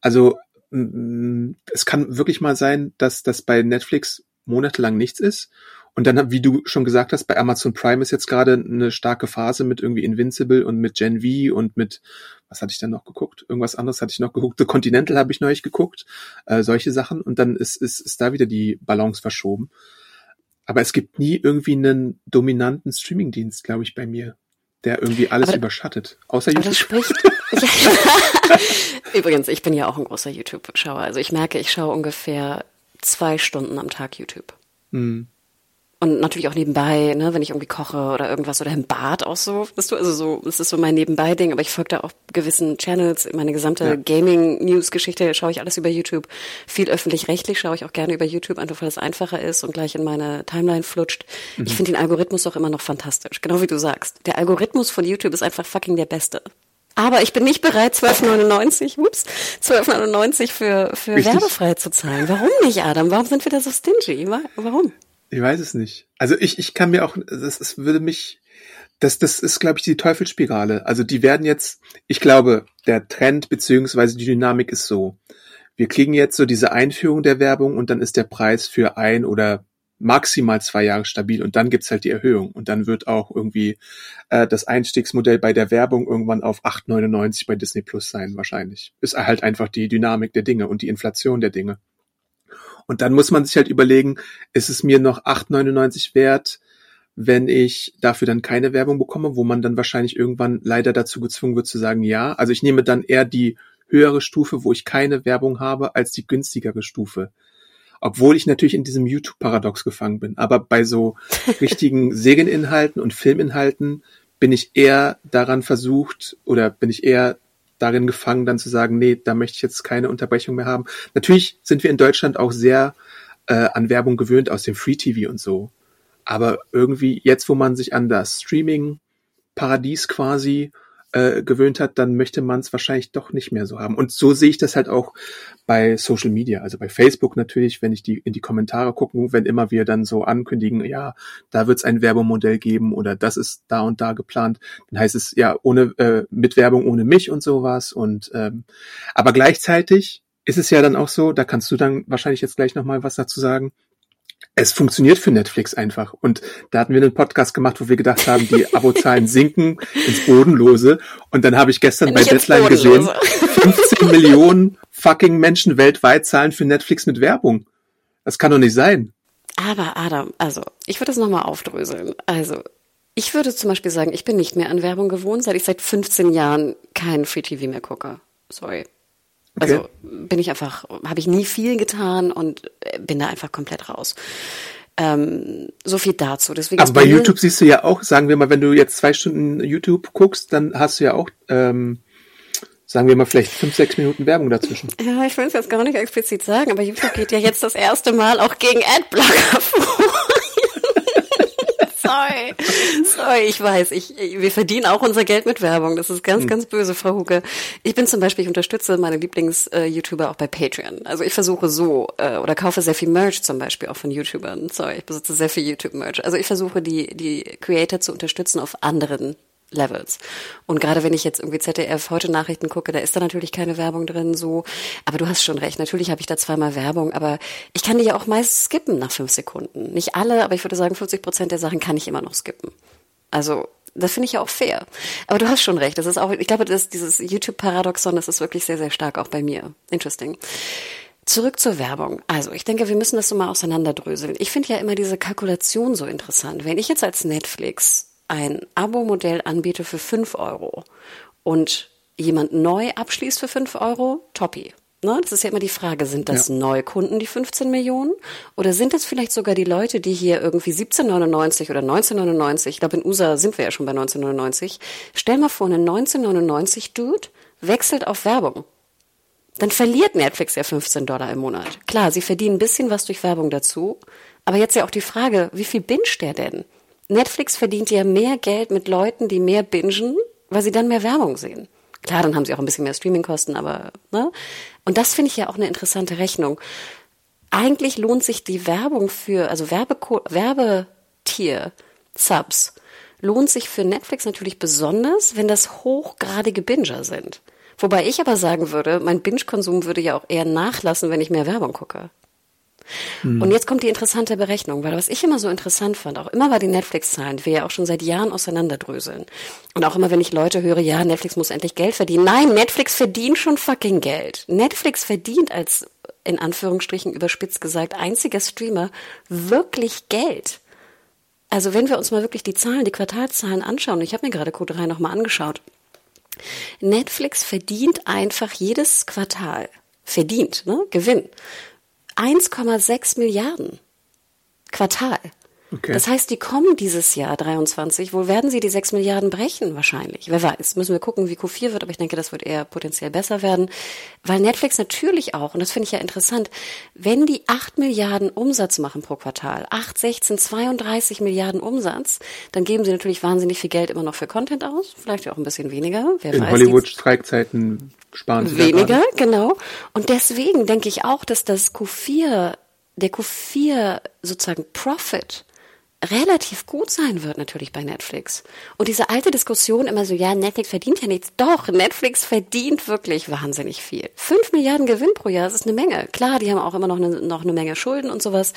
Speaker 2: Also es kann wirklich mal sein, dass das bei Netflix monatelang nichts ist und dann, wie du schon gesagt hast, bei Amazon Prime ist jetzt gerade eine starke Phase mit irgendwie Invincible und mit Gen V und mit, was hatte ich dann noch geguckt? Irgendwas anderes hatte ich noch geguckt. The Continental habe ich neulich geguckt. Äh, solche Sachen. Und dann ist, ist, ist da wieder die Balance verschoben. Aber es gibt nie irgendwie einen dominanten Streamingdienst, glaube ich, bei mir, der irgendwie alles aber, überschattet. Außer YouTube. Das spricht, [LAUGHS] [LAUGHS]
Speaker 1: Übrigens, ich bin ja auch ein großer YouTube-Schauer. Also ich merke, ich schaue ungefähr zwei Stunden am Tag YouTube. Hm. Und natürlich auch nebenbei, ne, wenn ich irgendwie koche oder irgendwas oder im Bad auch so, weißt du, also so, das ist so mein Nebenbei-Ding, aber ich folge da auch gewissen Channels, meine gesamte ja. Gaming-News-Geschichte schaue ich alles über YouTube. Viel öffentlich-rechtlich schaue ich auch gerne über YouTube, einfach weil es einfacher ist und gleich in meine Timeline flutscht. Mhm. Ich finde den Algorithmus auch immer noch fantastisch, genau wie du sagst. Der Algorithmus von YouTube ist einfach fucking der beste. Aber ich bin nicht bereit, 12,99, ups, 12,99 für, für werbefrei zu zahlen. Warum nicht, Adam? Warum sind wir da so stingy? Warum?
Speaker 2: Ich weiß es nicht. Also ich, ich kann mir auch, das, das würde mich, das, das ist, glaube ich, die Teufelsspirale. Also die werden jetzt, ich glaube, der Trend beziehungsweise die Dynamik ist so. Wir kriegen jetzt so diese Einführung der Werbung und dann ist der Preis für ein oder maximal zwei Jahre stabil und dann gibt's halt die Erhöhung und dann wird auch irgendwie äh, das Einstiegsmodell bei der Werbung irgendwann auf 8,99 bei Disney Plus sein wahrscheinlich. Ist halt einfach die Dynamik der Dinge und die Inflation der Dinge. Und dann muss man sich halt überlegen, ist es mir noch 8,99 wert, wenn ich dafür dann keine Werbung bekomme, wo man dann wahrscheinlich irgendwann leider dazu gezwungen wird zu sagen, ja. Also ich nehme dann eher die höhere Stufe, wo ich keine Werbung habe, als die günstigere Stufe. Obwohl ich natürlich in diesem YouTube-Paradox gefangen bin. Aber bei so [LAUGHS] richtigen Serieninhalten und Filminhalten bin ich eher daran versucht oder bin ich eher darin gefangen, dann zu sagen, nee, da möchte ich jetzt keine Unterbrechung mehr haben. Natürlich sind wir in Deutschland auch sehr äh, an Werbung gewöhnt aus dem Free TV und so. Aber irgendwie jetzt, wo man sich an das Streaming-Paradies quasi äh, gewöhnt hat, dann möchte man es wahrscheinlich doch nicht mehr so haben. Und so sehe ich das halt auch bei Social Media, also bei Facebook natürlich, wenn ich die in die Kommentare gucke, wenn immer wir dann so ankündigen, ja, da wird es ein Werbemodell geben oder das ist da und da geplant, dann heißt es ja ohne äh, mit Werbung ohne mich und sowas. Und ähm, aber gleichzeitig ist es ja dann auch so, da kannst du dann wahrscheinlich jetzt gleich nochmal was dazu sagen, es funktioniert für Netflix einfach. Und da hatten wir einen Podcast gemacht, wo wir gedacht haben, die Abozahlen [LAUGHS] sinken ins Bodenlose. Und dann habe ich gestern Nicht bei Deadline gesehen, 15 Millionen fucking Menschen weltweit zahlen für Netflix mit Werbung. Das kann doch nicht sein.
Speaker 1: Aber Adam, also ich würde das nochmal aufdröseln. Also ich würde zum Beispiel sagen, ich bin nicht mehr an Werbung gewohnt, seit ich seit 15 Jahren kein Free TV mehr gucke. Sorry. Also okay. bin ich einfach, habe ich nie viel getan und äh, bin da einfach komplett raus. Ähm, so viel dazu. Deswegen
Speaker 2: Aber bei YouTube siehst du ja auch, sagen wir mal, wenn du jetzt zwei Stunden YouTube guckst, dann hast du ja auch, ähm, sagen wir mal, vielleicht fünf, sechs Minuten Werbung dazwischen.
Speaker 1: Ja, ich will es jetzt gar nicht explizit sagen, aber YouTube geht ja jetzt das erste Mal auch gegen Adblocker [LAUGHS] vor sorry. Sorry, ich weiß. Ich, wir verdienen auch unser Geld mit Werbung. Das ist ganz, hm. ganz böse, Frau Huke. Ich bin zum Beispiel, ich unterstütze meine Lieblings-YouTuber auch bei Patreon. Also ich versuche so, äh, oder kaufe sehr viel Merch zum Beispiel auch von YouTubern. Sorry, ich besitze sehr viel YouTube-Merch. Also ich versuche die, die Creator zu unterstützen auf anderen Levels. Und gerade wenn ich jetzt irgendwie ZDF heute Nachrichten gucke, da ist da natürlich keine Werbung drin, so. Aber du hast schon recht. Natürlich habe ich da zweimal Werbung, aber ich kann die ja auch meist skippen nach fünf Sekunden. Nicht alle, aber ich würde sagen, 50 Prozent der Sachen kann ich immer noch skippen. Also, das finde ich ja auch fair. Aber du hast schon recht. Das ist auch, ich glaube, dass dieses YouTube-Paradoxon, das ist wirklich sehr, sehr stark auch bei mir. Interesting. Zurück zur Werbung. Also, ich denke, wir müssen das so mal auseinanderdröseln. Ich finde ja immer diese Kalkulation so interessant. Wenn ich jetzt als Netflix ein Abo-Modell anbiete für 5 Euro und jemand neu abschließt für 5 Euro, toppi. Ne? Das ist ja immer die Frage, sind das ja. Neukunden, die 15 Millionen? Oder sind das vielleicht sogar die Leute, die hier irgendwie 17,99 oder 19,99, ich glaube in USA sind wir ja schon bei 19,99, stell mal vor, einen 19,99 Dude wechselt auf Werbung. Dann verliert Netflix ja 15 Dollar im Monat. Klar, sie verdienen ein bisschen was durch Werbung dazu, aber jetzt ja auch die Frage, wie viel binge der denn? Netflix verdient ja mehr Geld mit Leuten, die mehr bingen, weil sie dann mehr Werbung sehen. Klar, dann haben sie auch ein bisschen mehr Streamingkosten, aber ne? Und das finde ich ja auch eine interessante Rechnung. Eigentlich lohnt sich die Werbung für, also Werbeko Werbetier, Subs, lohnt sich für Netflix natürlich besonders, wenn das hochgradige Binger sind. Wobei ich aber sagen würde, mein Binge-Konsum würde ja auch eher nachlassen, wenn ich mehr Werbung gucke. Mhm. Und jetzt kommt die interessante Berechnung, weil was ich immer so interessant fand, auch immer bei den Netflix-Zahlen, die wir ja auch schon seit Jahren auseinanderdröseln. Und auch immer, wenn ich Leute höre, ja, Netflix muss endlich Geld verdienen. Nein, Netflix verdient schon fucking Geld. Netflix verdient als, in Anführungsstrichen überspitzt gesagt, einziger Streamer wirklich Geld. Also wenn wir uns mal wirklich die Zahlen, die Quartalzahlen anschauen, ich habe mir gerade Code 3 nochmal angeschaut. Netflix verdient einfach jedes Quartal, verdient, ne, Gewinn, 1,6 Milliarden. Quartal. Okay. Das heißt, die kommen dieses Jahr 23. Wo werden sie die 6 Milliarden brechen? Wahrscheinlich. Wer weiß. Müssen wir gucken, wie Q4 wird. Aber ich denke, das wird eher potenziell besser werden. Weil Netflix natürlich auch, und das finde ich ja interessant, wenn die 8 Milliarden Umsatz machen pro Quartal, 8, 16, 32 Milliarden Umsatz, dann geben sie natürlich wahnsinnig viel Geld immer noch für Content aus. Vielleicht auch ein bisschen weniger.
Speaker 2: Wer In Hollywood-Streikzeiten sparen sie
Speaker 1: Weniger, genau. Und deswegen denke ich auch, dass das Q4, der Q4 sozusagen Profit relativ gut sein wird natürlich bei Netflix. Und diese alte Diskussion immer so, ja, Netflix verdient ja nichts. Doch, Netflix verdient wirklich wahnsinnig viel. Fünf Milliarden Gewinn pro Jahr, das ist eine Menge. Klar, die haben auch immer noch eine, noch eine Menge Schulden und sowas.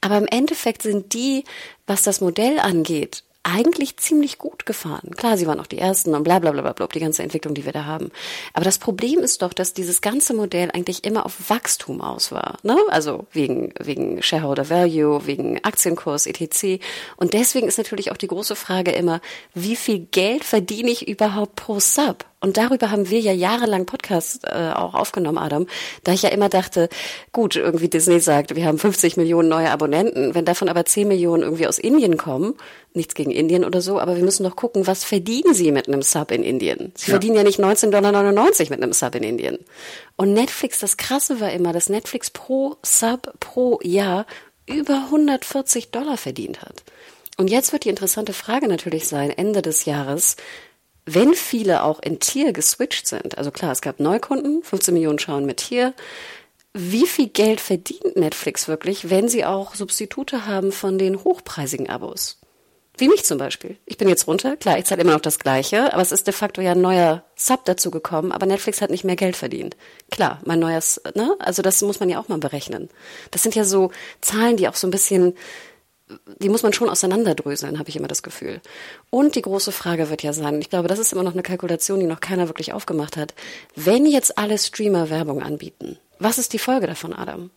Speaker 1: Aber im Endeffekt sind die, was das Modell angeht, eigentlich ziemlich gut gefahren. Klar, sie waren auch die Ersten und bla bla bla bla, die ganze Entwicklung, die wir da haben. Aber das Problem ist doch, dass dieses ganze Modell eigentlich immer auf Wachstum aus war. Ne? Also wegen, wegen Shareholder Value, wegen Aktienkurs, etc. Und deswegen ist natürlich auch die große Frage immer, wie viel Geld verdiene ich überhaupt pro Sub? Und darüber haben wir ja jahrelang Podcasts äh, auch aufgenommen, Adam, da ich ja immer dachte, gut, irgendwie Disney sagt, wir haben 50 Millionen neue Abonnenten, wenn davon aber 10 Millionen irgendwie aus Indien kommen, nichts gegen Indien oder so, aber wir müssen doch gucken, was verdienen sie mit einem Sub in Indien? Sie ja. verdienen ja nicht 19,99 Dollar mit einem Sub in Indien. Und Netflix, das Krasse war immer, dass Netflix pro Sub pro Jahr über 140 Dollar verdient hat. Und jetzt wird die interessante Frage natürlich sein, Ende des Jahres, wenn viele auch in Tier geswitcht sind, also klar, es gab Neukunden, 15 Millionen schauen mit Tier, wie viel Geld verdient Netflix wirklich, wenn sie auch Substitute haben von den hochpreisigen Abos? Wie mich zum Beispiel. Ich bin jetzt runter, klar, ich zahle immer noch das Gleiche, aber es ist de facto ja ein neuer Sub dazu gekommen, aber Netflix hat nicht mehr Geld verdient. Klar, mein neues, ne? Also das muss man ja auch mal berechnen. Das sind ja so Zahlen, die auch so ein bisschen, die muss man schon auseinanderdröseln, habe ich immer das Gefühl. Und die große Frage wird ja sein, ich glaube, das ist immer noch eine Kalkulation, die noch keiner wirklich aufgemacht hat. Wenn jetzt alle Streamer Werbung anbieten, was ist die Folge davon, Adam?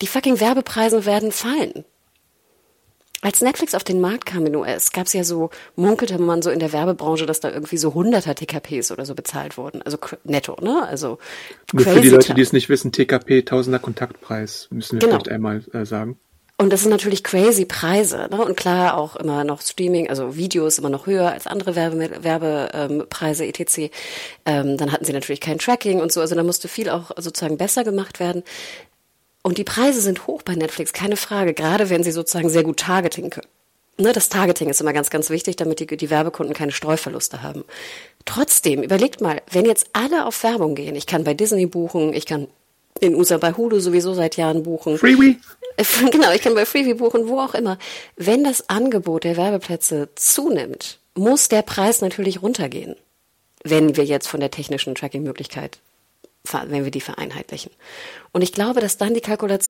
Speaker 1: Die fucking Werbepreise werden fallen. Als Netflix auf den Markt kam in den US, gab es ja so, munkelte man so in der Werbebranche, dass da irgendwie so hunderter TKPs oder so bezahlt wurden. Also netto, ne? Also
Speaker 2: Nur für die Leute, die es nicht wissen, TKP, Tausender Kontaktpreis, müssen wir genau. vielleicht einmal äh, sagen.
Speaker 1: Und das sind natürlich crazy Preise, ne? Und klar auch immer noch Streaming, also Videos immer noch höher als andere Werbe, Werbepreise etc. Ähm, dann hatten sie natürlich kein Tracking und so, also da musste viel auch sozusagen besser gemacht werden. Und die Preise sind hoch bei Netflix, keine Frage, gerade wenn sie sozusagen sehr gut Targeting können. Ne, das Targeting ist immer ganz, ganz wichtig, damit die, die Werbekunden keine Streuverluste haben. Trotzdem, überlegt mal, wenn jetzt alle auf Werbung gehen, ich kann bei Disney buchen, ich kann in USA bei Hulu sowieso seit Jahren buchen.
Speaker 2: Freebie? [LAUGHS]
Speaker 1: Genau, ich kann bei Freebie buchen, wo auch immer. Wenn das Angebot der Werbeplätze zunimmt, muss der Preis natürlich runtergehen. Wenn wir jetzt von der technischen Tracking-Möglichkeit wenn wir die vereinheitlichen. Und ich glaube, dass dann die Kalkulation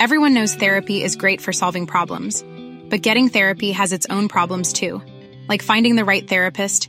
Speaker 3: Everyone knows therapy is great for solving problems, but getting therapy has its own problems too, like finding the right therapist,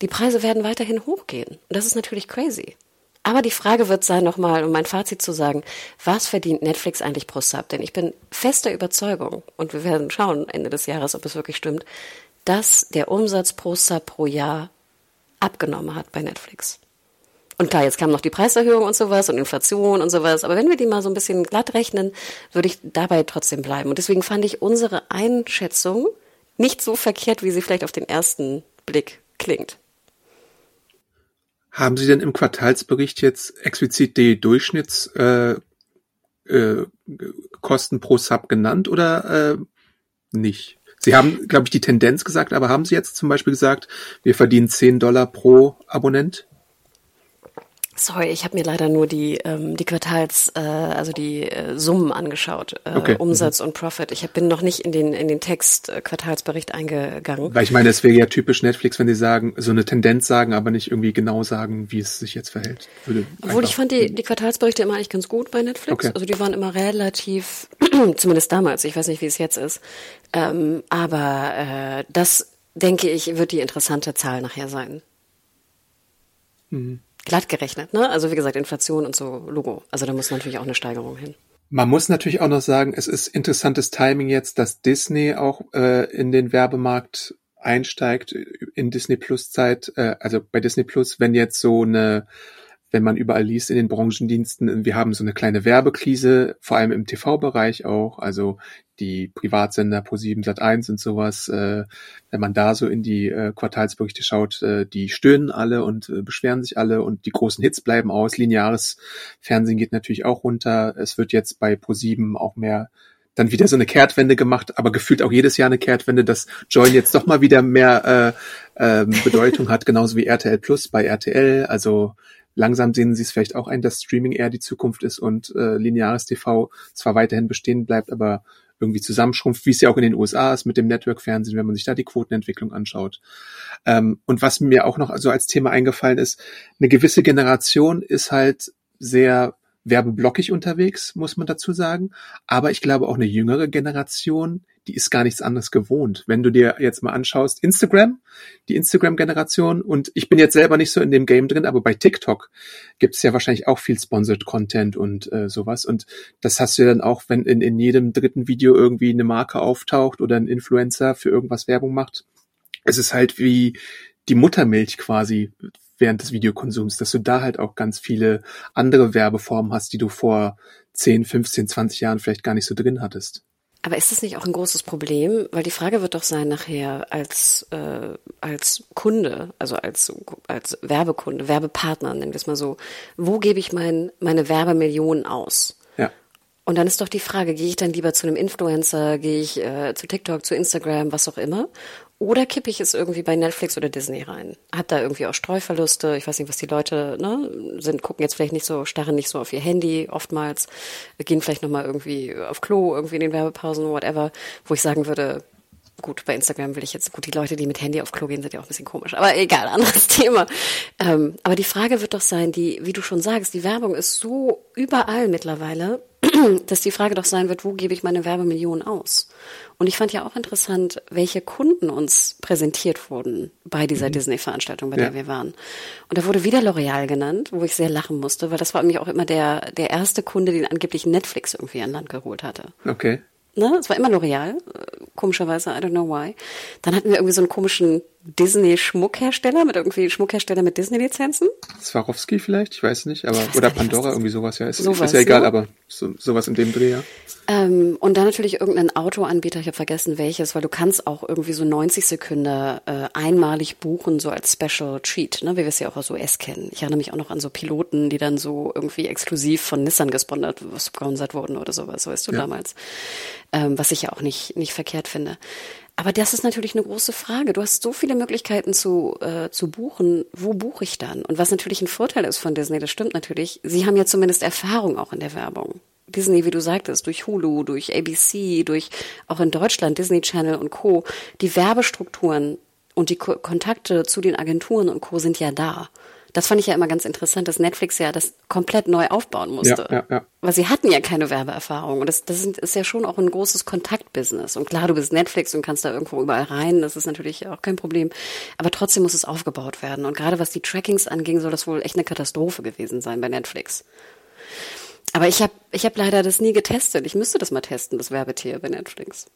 Speaker 1: Die Preise werden weiterhin hochgehen. Und das ist natürlich crazy. Aber die Frage wird sein, nochmal, um mein Fazit zu sagen, was verdient Netflix eigentlich pro Sub? Denn ich bin fester Überzeugung, und wir werden schauen Ende des Jahres, ob es wirklich stimmt, dass der Umsatz pro Sub pro Jahr abgenommen hat bei Netflix. Und klar, jetzt kam noch die Preiserhöhung und sowas und Inflation und sowas. Aber wenn wir die mal so ein bisschen glatt rechnen, würde ich dabei trotzdem bleiben. Und deswegen fand ich unsere Einschätzung nicht so verkehrt, wie sie vielleicht auf den ersten Blick klingt.
Speaker 2: Haben Sie denn im Quartalsbericht jetzt explizit die Durchschnittskosten äh, äh, pro Sub genannt oder äh, nicht? Sie haben, glaube ich, die Tendenz gesagt, aber haben Sie jetzt zum Beispiel gesagt, wir verdienen 10 Dollar pro Abonnent?
Speaker 1: Sorry, ich habe mir leider nur die ähm, die Quartals äh, also die äh, Summen angeschaut, äh,
Speaker 2: okay.
Speaker 1: Umsatz mhm. und Profit. Ich hab, bin noch nicht in den in den Text äh, Quartalsbericht eingegangen.
Speaker 2: Weil ich meine, es wäre ja typisch Netflix, wenn die sagen so eine Tendenz sagen, aber nicht irgendwie genau sagen, wie es sich jetzt verhält.
Speaker 1: Würde Obwohl ich fand die die Quartalsberichte immer eigentlich ganz gut bei Netflix. Okay. Also die waren immer relativ, [CLEARS THROAT] zumindest damals. Ich weiß nicht, wie es jetzt ist, ähm, aber äh, das denke ich wird die interessante Zahl nachher sein. Mhm glatt gerechnet, ne? Also wie gesagt, Inflation und so, Logo. Also da muss natürlich auch eine Steigerung hin.
Speaker 2: Man muss natürlich auch noch sagen, es ist interessantes Timing jetzt, dass Disney auch äh, in den Werbemarkt einsteigt in Disney Plus Zeit, äh, also bei Disney Plus, wenn jetzt so eine wenn man überall liest in den Branchendiensten, wir haben so eine kleine Werbekrise, vor allem im TV-Bereich auch, also die Privatsender Pro7 Sat1 und sowas, äh, wenn man da so in die äh, Quartalsberichte schaut, äh, die stöhnen alle und äh, beschweren sich alle und die großen Hits bleiben aus. Lineares Fernsehen geht natürlich auch runter. Es wird jetzt bei Pro7 auch mehr dann wieder so eine Kehrtwende gemacht, aber gefühlt auch jedes Jahr eine Kehrtwende, dass Join jetzt doch mal wieder mehr äh, äh, Bedeutung hat, genauso wie RTL Plus bei RTL. Also langsam sehen sie es vielleicht auch ein, dass Streaming eher die Zukunft ist und äh, lineares TV zwar weiterhin bestehen bleibt, aber irgendwie zusammenschrumpft, wie es ja auch in den USA ist mit dem Network-Fernsehen, wenn man sich da die Quotenentwicklung anschaut. Ähm, und was mir auch noch so als Thema eingefallen ist, eine gewisse Generation ist halt sehr werbeblockig unterwegs, muss man dazu sagen. Aber ich glaube auch eine jüngere Generation, die ist gar nichts anderes gewohnt. Wenn du dir jetzt mal anschaust, Instagram, die Instagram-Generation, und ich bin jetzt selber nicht so in dem Game drin, aber bei TikTok gibt es ja wahrscheinlich auch viel Sponsored Content und äh, sowas. Und das hast du ja dann auch, wenn in, in jedem dritten Video irgendwie eine Marke auftaucht oder ein Influencer für irgendwas Werbung macht es ist halt wie die Muttermilch quasi während des Videokonsums, dass du da halt auch ganz viele andere Werbeformen hast, die du vor 10, 15, 20 Jahren vielleicht gar nicht so drin hattest.
Speaker 1: Aber ist das nicht auch ein großes Problem? Weil die Frage wird doch sein nachher als, äh, als Kunde, also als, als Werbekunde, Werbepartner, nennen wir es mal so, wo gebe ich mein, meine Werbemillionen aus? Und dann ist doch die Frage, gehe ich dann lieber zu einem Influencer, gehe ich äh, zu TikTok, zu Instagram, was auch immer? Oder kippe ich es irgendwie bei Netflix oder Disney rein? Hab da irgendwie auch Streuverluste. Ich weiß nicht, was die Leute ne, sind, gucken jetzt vielleicht nicht so, starren nicht so auf ihr Handy oftmals, gehen vielleicht nochmal irgendwie auf Klo, irgendwie in den Werbepausen, whatever, wo ich sagen würde, gut, bei Instagram will ich jetzt, gut, die Leute, die mit Handy auf Klo gehen, sind ja auch ein bisschen komisch, aber egal, [LAUGHS] anderes Thema. Ähm, aber die Frage wird doch sein, die, wie du schon sagst, die Werbung ist so überall mittlerweile, [CLEARS THROAT] dass die Frage doch sein wird, wo gebe ich meine Werbemillionen aus? Und ich fand ja auch interessant, welche Kunden uns präsentiert wurden bei dieser mhm. Disney-Veranstaltung, bei ja. der wir waren. Und da wurde wieder L'Oreal genannt, wo ich sehr lachen musste, weil das war nämlich auch immer der, der erste Kunde, den angeblich Netflix irgendwie an Land geholt hatte.
Speaker 2: Okay.
Speaker 1: Ne? Es war immer L'Oreal, komischerweise, I don't know why. Dann hatten wir irgendwie so einen komischen Disney-Schmuckhersteller mit irgendwie Schmuckhersteller mit Disney-Lizenzen.
Speaker 2: Swarovski vielleicht, ich weiß nicht, aber weiß oder Pandora, irgendwie sowas, ja. Ist, sowas, ist ja egal, ne? aber so, sowas in dem Dreh, ja.
Speaker 1: Ähm, und dann natürlich irgendein Autoanbieter, ich habe vergessen welches, weil du kannst auch irgendwie so 90 Sekunden äh, einmalig buchen, so als Special Treat, ne, wie wir es ja auch aus US kennen. Ich erinnere mich auch noch an so Piloten, die dann so irgendwie exklusiv von Nissan gesponsert, gesponsert wurden oder sowas, so weißt du ja. damals. Ähm, was ich ja auch nicht, nicht verkehrt finde. Aber das ist natürlich eine große Frage. Du hast so viele Möglichkeiten zu, äh, zu buchen. Wo buche ich dann? Und was natürlich ein Vorteil ist von Disney, das stimmt natürlich, sie haben ja zumindest Erfahrung auch in der Werbung. Disney, wie du sagtest, durch Hulu, durch ABC, durch auch in Deutschland Disney Channel und Co. Die Werbestrukturen und die Ko Kontakte zu den Agenturen und Co. sind ja da. Das fand ich ja immer ganz interessant, dass Netflix ja das komplett neu aufbauen musste. Ja, ja, ja. Weil sie hatten ja keine Werbeerfahrung. Und das, das ist ja schon auch ein großes Kontaktbusiness. Und klar, du bist Netflix und kannst da irgendwo überall rein. Das ist natürlich auch kein Problem. Aber trotzdem muss es aufgebaut werden. Und gerade was die Trackings anging, soll das wohl echt eine Katastrophe gewesen sein bei Netflix. Aber ich habe ich hab leider das nie getestet. Ich müsste das mal testen, das Werbetier bei Netflix.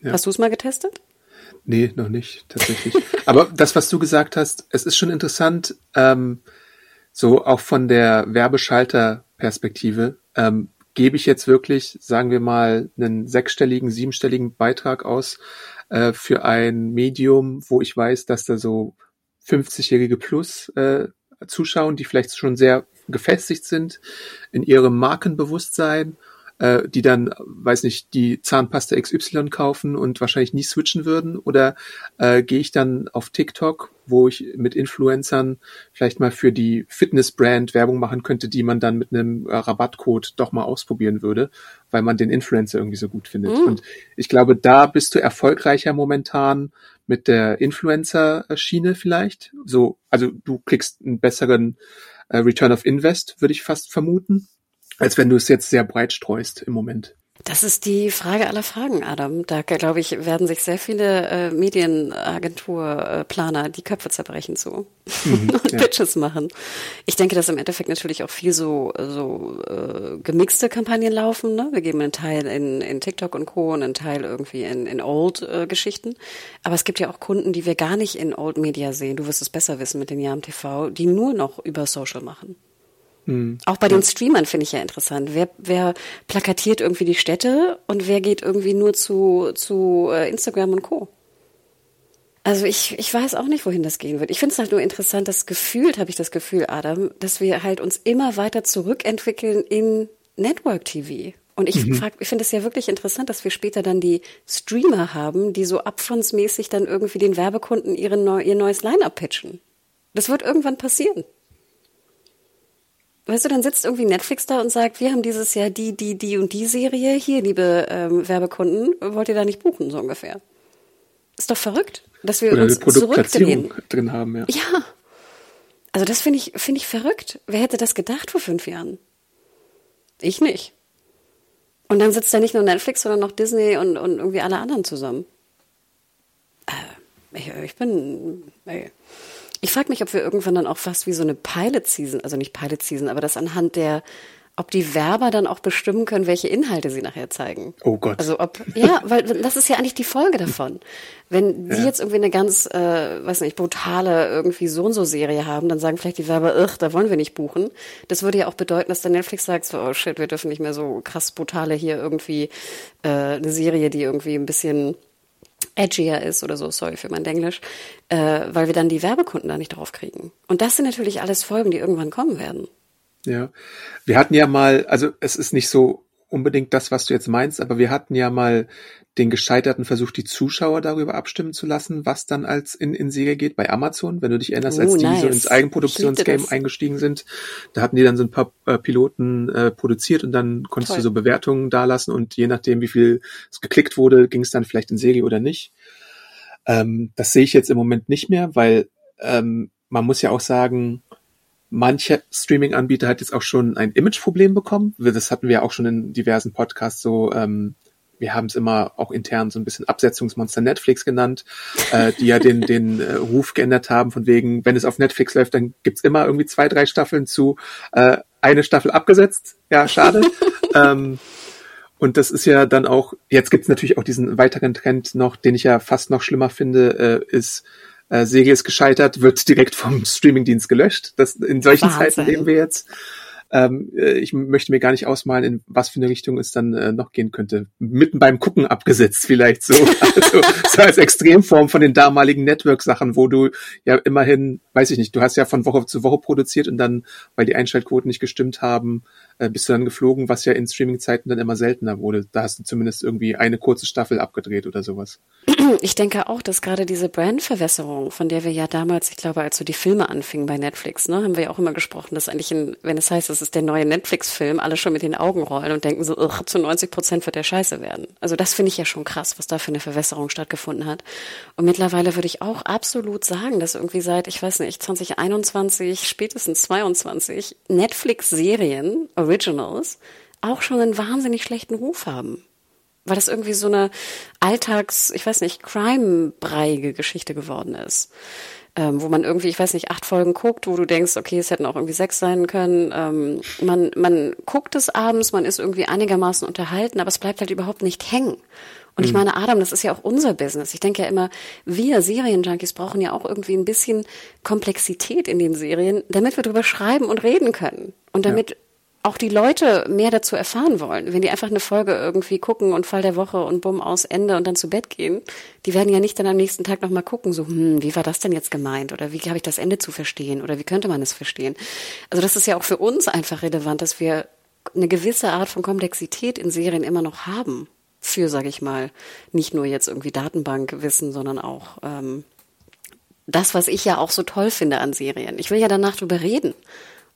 Speaker 1: Ja. Hast du es mal getestet?
Speaker 2: Nee, noch nicht, tatsächlich. [LAUGHS] Aber das, was du gesagt hast, es ist schon interessant, ähm, so auch von der Werbeschalter-Perspektive, ähm, gebe ich jetzt wirklich, sagen wir mal, einen sechsstelligen, siebenstelligen Beitrag aus äh, für ein Medium, wo ich weiß, dass da so 50-jährige plus äh, zuschauen, die vielleicht schon sehr gefestigt sind in ihrem Markenbewusstsein äh, die dann, weiß nicht, die Zahnpasta XY kaufen und wahrscheinlich nie switchen würden? Oder äh, gehe ich dann auf TikTok, wo ich mit Influencern vielleicht mal für die Fitness-Brand Werbung machen könnte, die man dann mit einem äh, Rabattcode doch mal ausprobieren würde, weil man den Influencer irgendwie so gut findet. Mm. Und ich glaube, da bist du erfolgreicher momentan mit der Influencer-Schiene vielleicht. So, also du kriegst einen besseren äh, Return of Invest, würde ich fast vermuten als wenn du es jetzt sehr breit streust im Moment.
Speaker 1: Das ist die Frage aller Fragen, Adam. Da glaube ich, werden sich sehr viele äh, Medienagenturplaner äh, die Köpfe zerbrechen zu mhm, [LAUGHS] und ja. Pitches machen. Ich denke, dass im Endeffekt natürlich auch viel so so äh, gemixte Kampagnen laufen. Ne? Wir geben einen Teil in, in TikTok und Co. und einen Teil irgendwie in, in Old-Geschichten. Äh, Aber es gibt ja auch Kunden, die wir gar nicht in Old Media sehen. Du wirst es besser wissen mit den Jahren TV, die nur noch über Social machen. Mhm. Auch bei den Streamern finde ich ja interessant. Wer, wer plakatiert irgendwie die Städte und wer geht irgendwie nur zu, zu äh, Instagram und Co. Also ich, ich weiß auch nicht, wohin das gehen wird. Ich finde es halt nur interessant, das gefühlt habe ich das Gefühl, Adam, dass wir halt uns immer weiter zurückentwickeln in Network TV. Und ich mhm. frag, ich finde es ja wirklich interessant, dass wir später dann die Streamer haben, die so upfrontsmäßig dann irgendwie den Werbekunden ihren, ihr neues Line-Up pitchen. Das wird irgendwann passieren. Weißt du, dann sitzt irgendwie Netflix da und sagt, wir haben dieses Jahr die, die, die und die Serie. Hier, liebe ähm, Werbekunden, wollt ihr da nicht buchen, so ungefähr? Ist doch verrückt, dass wir
Speaker 2: Oder
Speaker 1: uns
Speaker 2: Produktplatzierung drin haben, ja.
Speaker 1: Ja. Also das finde ich, finde ich verrückt. Wer hätte das gedacht vor fünf Jahren? Ich nicht. Und dann sitzt da nicht nur Netflix, sondern noch Disney und, und irgendwie alle anderen zusammen. Äh, ich, ich bin, ey. Ich frage mich, ob wir irgendwann dann auch fast wie so eine Pilot-Season, also nicht Pilot-Season, aber das anhand der ob die Werber dann auch bestimmen können, welche Inhalte sie nachher zeigen.
Speaker 2: Oh Gott.
Speaker 1: Also ob, ja, weil das ist ja eigentlich die Folge davon. Wenn ja. die jetzt irgendwie eine ganz, äh, weiß nicht, brutale irgendwie so und so Serie haben, dann sagen vielleicht die Werber, ach, da wollen wir nicht buchen. Das würde ja auch bedeuten, dass der Netflix sagt, so, oh shit, wir dürfen nicht mehr so krass brutale hier irgendwie äh, eine Serie, die irgendwie ein bisschen edgier ist oder so, sorry für mein Englisch, äh, weil wir dann die Werbekunden da nicht drauf kriegen. Und das sind natürlich alles Folgen, die irgendwann kommen werden.
Speaker 2: Ja, wir hatten ja mal, also es ist nicht so unbedingt das, was du jetzt meinst, aber wir hatten ja mal den gescheiterten Versuch, die Zuschauer darüber abstimmen zu lassen, was dann als in, in Serie geht bei Amazon, wenn du dich erinnerst, als die nice. so ins Eigenproduktionsgame eingestiegen sind, da hatten die dann so ein paar äh, Piloten äh, produziert und dann konntest Toll. du so Bewertungen dalassen und je nachdem, wie viel es geklickt wurde, ging es dann vielleicht in Serie oder nicht. Ähm, das sehe ich jetzt im Moment nicht mehr, weil ähm, man muss ja auch sagen, mancher Streaming-Anbieter hat jetzt auch schon ein Image-Problem bekommen. Das hatten wir auch schon in diversen Podcasts so. Ähm, wir haben es immer auch intern so ein bisschen Absetzungsmonster Netflix genannt, äh, die ja den, [LAUGHS] den äh, Ruf geändert haben, von wegen, wenn es auf Netflix läuft, dann gibt's immer irgendwie zwei, drei Staffeln zu, äh, eine Staffel abgesetzt. Ja, schade. [LAUGHS] ähm, und das ist ja dann auch, jetzt gibt's natürlich auch diesen weiteren Trend noch, den ich ja fast noch schlimmer finde, äh, ist, äh, Serie ist gescheitert, wird direkt vom Streamingdienst gelöscht. Das, in solchen Wahnsinn. Zeiten leben wir jetzt. Ähm, äh, ich möchte mir gar nicht ausmalen, in was für eine Richtung es dann äh, noch gehen könnte. Mitten beim Gucken abgesetzt vielleicht so. [LAUGHS] Also so als Extremform von den damaligen Network-Sachen, wo du ja immerhin, weiß ich nicht, du hast ja von Woche zu Woche produziert und dann, weil die Einschaltquoten nicht gestimmt haben, äh, bist du dann geflogen, was ja in Streaming-Zeiten dann immer seltener wurde. Da hast du zumindest irgendwie eine kurze Staffel abgedreht oder sowas.
Speaker 1: Ich denke auch, dass gerade diese Brandverwässerung, von der wir ja damals, ich glaube, als so die Filme anfingen bei Netflix, ne, haben wir ja auch immer gesprochen, dass eigentlich, in, wenn es heißt, das ist der neue Netflix-Film, alle schon mit den Augen rollen und denken so, zu 90 Prozent wird der scheiße werden. Also das finde ich ja schon krass, was da für eine Verwässerung stattgefunden hat. Und mittlerweile würde ich auch absolut sagen, dass irgendwie seit, ich weiß nicht, 2021, spätestens 22 Netflix-Serien Originals auch schon einen wahnsinnig schlechten Ruf haben. Weil das irgendwie so eine Alltags, ich weiß nicht, Crime-breiige Geschichte geworden ist. Ähm, wo man irgendwie, ich weiß nicht, acht Folgen guckt, wo du denkst, okay, es hätten auch irgendwie sechs sein können. Ähm, man, man guckt es abends, man ist irgendwie einigermaßen unterhalten, aber es bleibt halt überhaupt nicht hängen. Und ich mhm. meine, Adam, das ist ja auch unser Business. Ich denke ja immer, wir Serienjunkies brauchen ja auch irgendwie ein bisschen Komplexität in den Serien, damit wir drüber schreiben und reden können. Und damit ja auch die Leute mehr dazu erfahren wollen. Wenn die einfach eine Folge irgendwie gucken und Fall der Woche und bumm aus Ende und dann zu Bett gehen, die werden ja nicht dann am nächsten Tag nochmal gucken, so, hm, wie war das denn jetzt gemeint? Oder wie habe ich das Ende zu verstehen? Oder wie könnte man es verstehen? Also das ist ja auch für uns einfach relevant, dass wir eine gewisse Art von Komplexität in Serien immer noch haben. Für, sage ich mal, nicht nur jetzt irgendwie Datenbankwissen, sondern auch ähm, das, was ich ja auch so toll finde an Serien. Ich will ja danach drüber reden.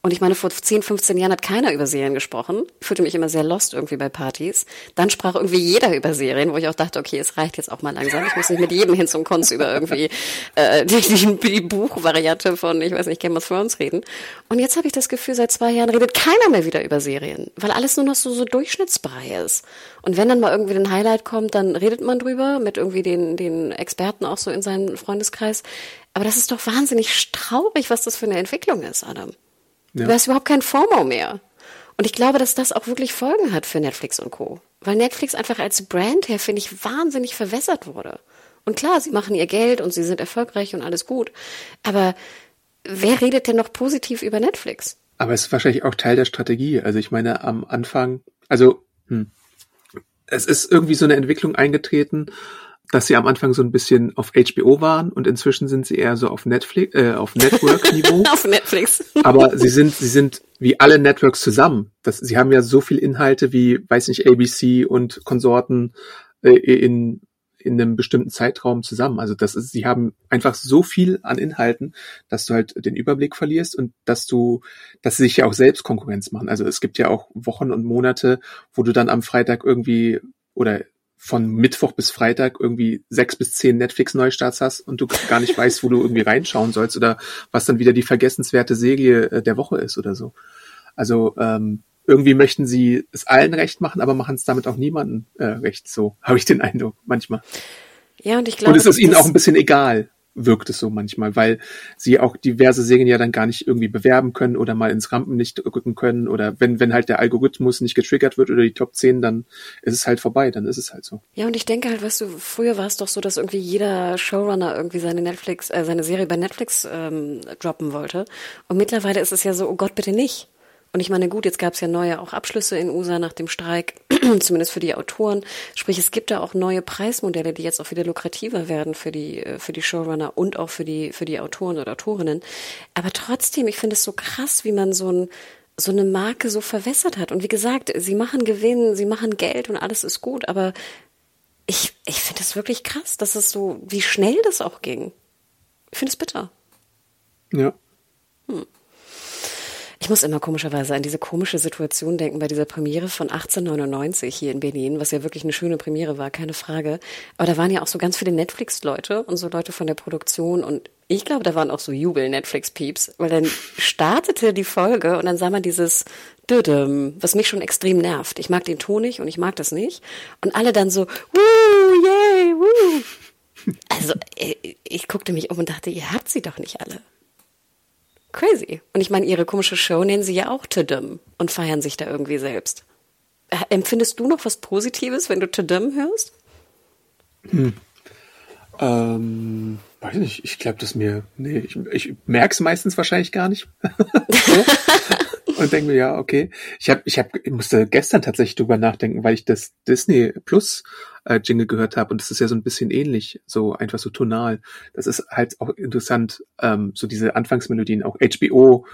Speaker 1: Und ich meine, vor 10, 15 Jahren hat keiner über Serien gesprochen. Ich fühlte mich immer sehr lost irgendwie bei Partys. Dann sprach irgendwie jeder über Serien, wo ich auch dachte, okay, es reicht jetzt auch mal langsam. Ich muss nicht mit jedem hin zum Kunst über irgendwie äh, [LAUGHS] die, die, die Buchvariante von, ich weiß nicht, Game of Thrones reden. Und jetzt habe ich das Gefühl, seit zwei Jahren redet keiner mehr wieder über Serien, weil alles nur noch so, so Durchschnittsbrei ist. Und wenn dann mal irgendwie ein Highlight kommt, dann redet man drüber mit irgendwie den, den Experten auch so in seinem Freundeskreis. Aber das ist doch wahnsinnig traurig, was das für eine Entwicklung ist, Adam. Ja. Du hast überhaupt kein FOMO mehr. Und ich glaube, dass das auch wirklich Folgen hat für Netflix und Co. Weil Netflix einfach als Brand her, finde ich, wahnsinnig verwässert wurde. Und klar, sie machen ihr Geld und sie sind erfolgreich und alles gut. Aber wer redet denn noch positiv über Netflix?
Speaker 2: Aber es ist wahrscheinlich auch Teil der Strategie. Also ich meine, am Anfang, also hm, es ist irgendwie so eine Entwicklung eingetreten, dass sie am Anfang so ein bisschen auf HBO waren und inzwischen sind sie eher so auf Netflix, äh, auf Network-Niveau. [LAUGHS]
Speaker 1: auf Netflix.
Speaker 2: Aber sie sind, sie sind wie alle Networks zusammen. Das, sie haben ja so viel Inhalte wie, weiß nicht, ABC und Konsorten äh, in in einem bestimmten Zeitraum zusammen. Also das ist, sie haben einfach so viel an Inhalten, dass du halt den Überblick verlierst und dass du, dass sie sich ja auch selbst Konkurrenz machen. Also es gibt ja auch Wochen und Monate, wo du dann am Freitag irgendwie oder von Mittwoch bis Freitag irgendwie sechs bis zehn Netflix-Neustarts hast und du gar nicht weißt, wo du irgendwie reinschauen sollst oder was dann wieder die vergessenswerte Serie äh, der Woche ist oder so. Also ähm, irgendwie möchten sie es allen recht machen, aber machen es damit auch niemandem äh, recht. So habe ich den Eindruck manchmal.
Speaker 1: Ja, und ich glaube.
Speaker 2: Und es ist ihnen auch ein bisschen egal, wirkt es so manchmal, weil sie auch diverse Serien ja dann gar nicht irgendwie bewerben können oder mal ins Rampenlicht rücken können oder wenn, wenn halt der Algorithmus nicht getriggert wird oder die Top 10, dann ist es halt vorbei, dann ist es halt so.
Speaker 1: Ja, und ich denke halt, weißt du, früher war es doch so, dass irgendwie jeder Showrunner irgendwie seine Netflix, äh, seine Serie bei Netflix ähm, droppen wollte. Und mittlerweile ist es ja so, oh Gott, bitte nicht. Und ich meine, gut, jetzt gab es ja neue auch Abschlüsse in USA nach dem Streik, [CLEARS THROAT] zumindest für die Autoren. Sprich, es gibt da auch neue Preismodelle, die jetzt auch wieder lukrativer werden für die, äh, für die Showrunner und auch für die, für die Autoren oder Autorinnen. Aber trotzdem, ich finde es so krass, wie man so ein, so eine Marke so verwässert hat. Und wie gesagt, sie machen Gewinn, sie machen Geld und alles ist gut, aber ich, ich finde es wirklich krass, dass es so, wie schnell das auch ging. Ich finde es bitter.
Speaker 2: Ja.
Speaker 1: Hm. Ich muss immer komischerweise an diese komische Situation denken bei dieser Premiere von 1899 hier in Berlin, was ja wirklich eine schöne Premiere war, keine Frage. Aber da waren ja auch so ganz viele Netflix-Leute und so Leute von der Produktion und ich glaube, da waren auch so Jubel-Netflix-Peeps, weil dann startete die Folge und dann sah man dieses Dödem, was mich schon extrem nervt. Ich mag den Ton nicht und ich mag das nicht. Und alle dann so, wuh, yay, wuh. Also ich, ich guckte mich um und dachte, ihr habt sie doch nicht alle. Crazy. Und ich meine, ihre komische Show nennen sie ja auch Tadum und feiern sich da irgendwie selbst. Äh, empfindest du noch was Positives, wenn du Tadum hörst?
Speaker 2: Hm. Ähm, weiß nicht, ich glaube, dass mir, nee, ich, ich merke es meistens wahrscheinlich gar nicht. [LAUGHS] und denke mir, ja, okay. Ich habe, ich habe, ich musste gestern tatsächlich drüber nachdenken, weil ich das Disney Plus äh, Jingle gehört habe und das ist ja so ein bisschen ähnlich, so einfach so tonal. Das ist halt auch interessant, ähm, so diese Anfangsmelodien, auch HBO.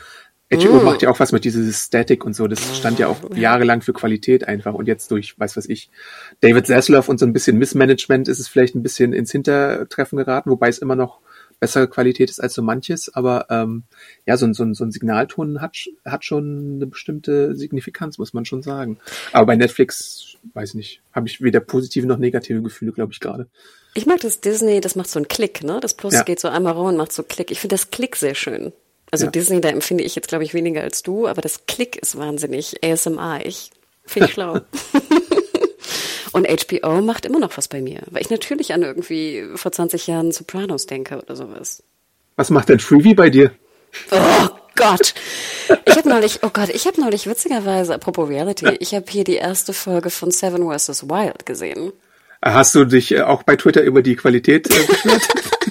Speaker 2: HBO mm. macht ja auch was mit dieses Static und so. Das stand ja auch jahrelang für Qualität einfach und jetzt durch, weiß was ich, David Zaslav und so ein bisschen Missmanagement ist es vielleicht ein bisschen ins Hintertreffen geraten, wobei es immer noch bessere Qualität ist als so manches, aber ähm, ja, so, so, so ein Signalton hat, hat schon eine bestimmte Signifikanz, muss man schon sagen. Aber bei Netflix, weiß ich nicht, habe ich weder positive noch negative Gefühle, glaube ich gerade.
Speaker 1: Ich mag das Disney, das macht so einen Klick, ne? Das Plus ja. geht so einmal rum und macht so Klick. Ich finde das Klick sehr schön. Also ja. Disney, da empfinde ich jetzt, glaube ich, weniger als du, aber das Klick ist wahnsinnig ASMR. Ich finde ich schlau. [LAUGHS] Und HBO macht immer noch was bei mir, weil ich natürlich an irgendwie vor 20 Jahren Sopranos denke oder sowas.
Speaker 2: Was macht denn Freebie bei dir?
Speaker 1: Oh Gott. Ich habe neulich, oh Gott, ich habe neulich witzigerweise, apropos Reality, ich habe hier die erste Folge von Seven vs. Wild gesehen.
Speaker 2: Hast du dich äh, auch bei Twitter über die Qualität äh, beschwert?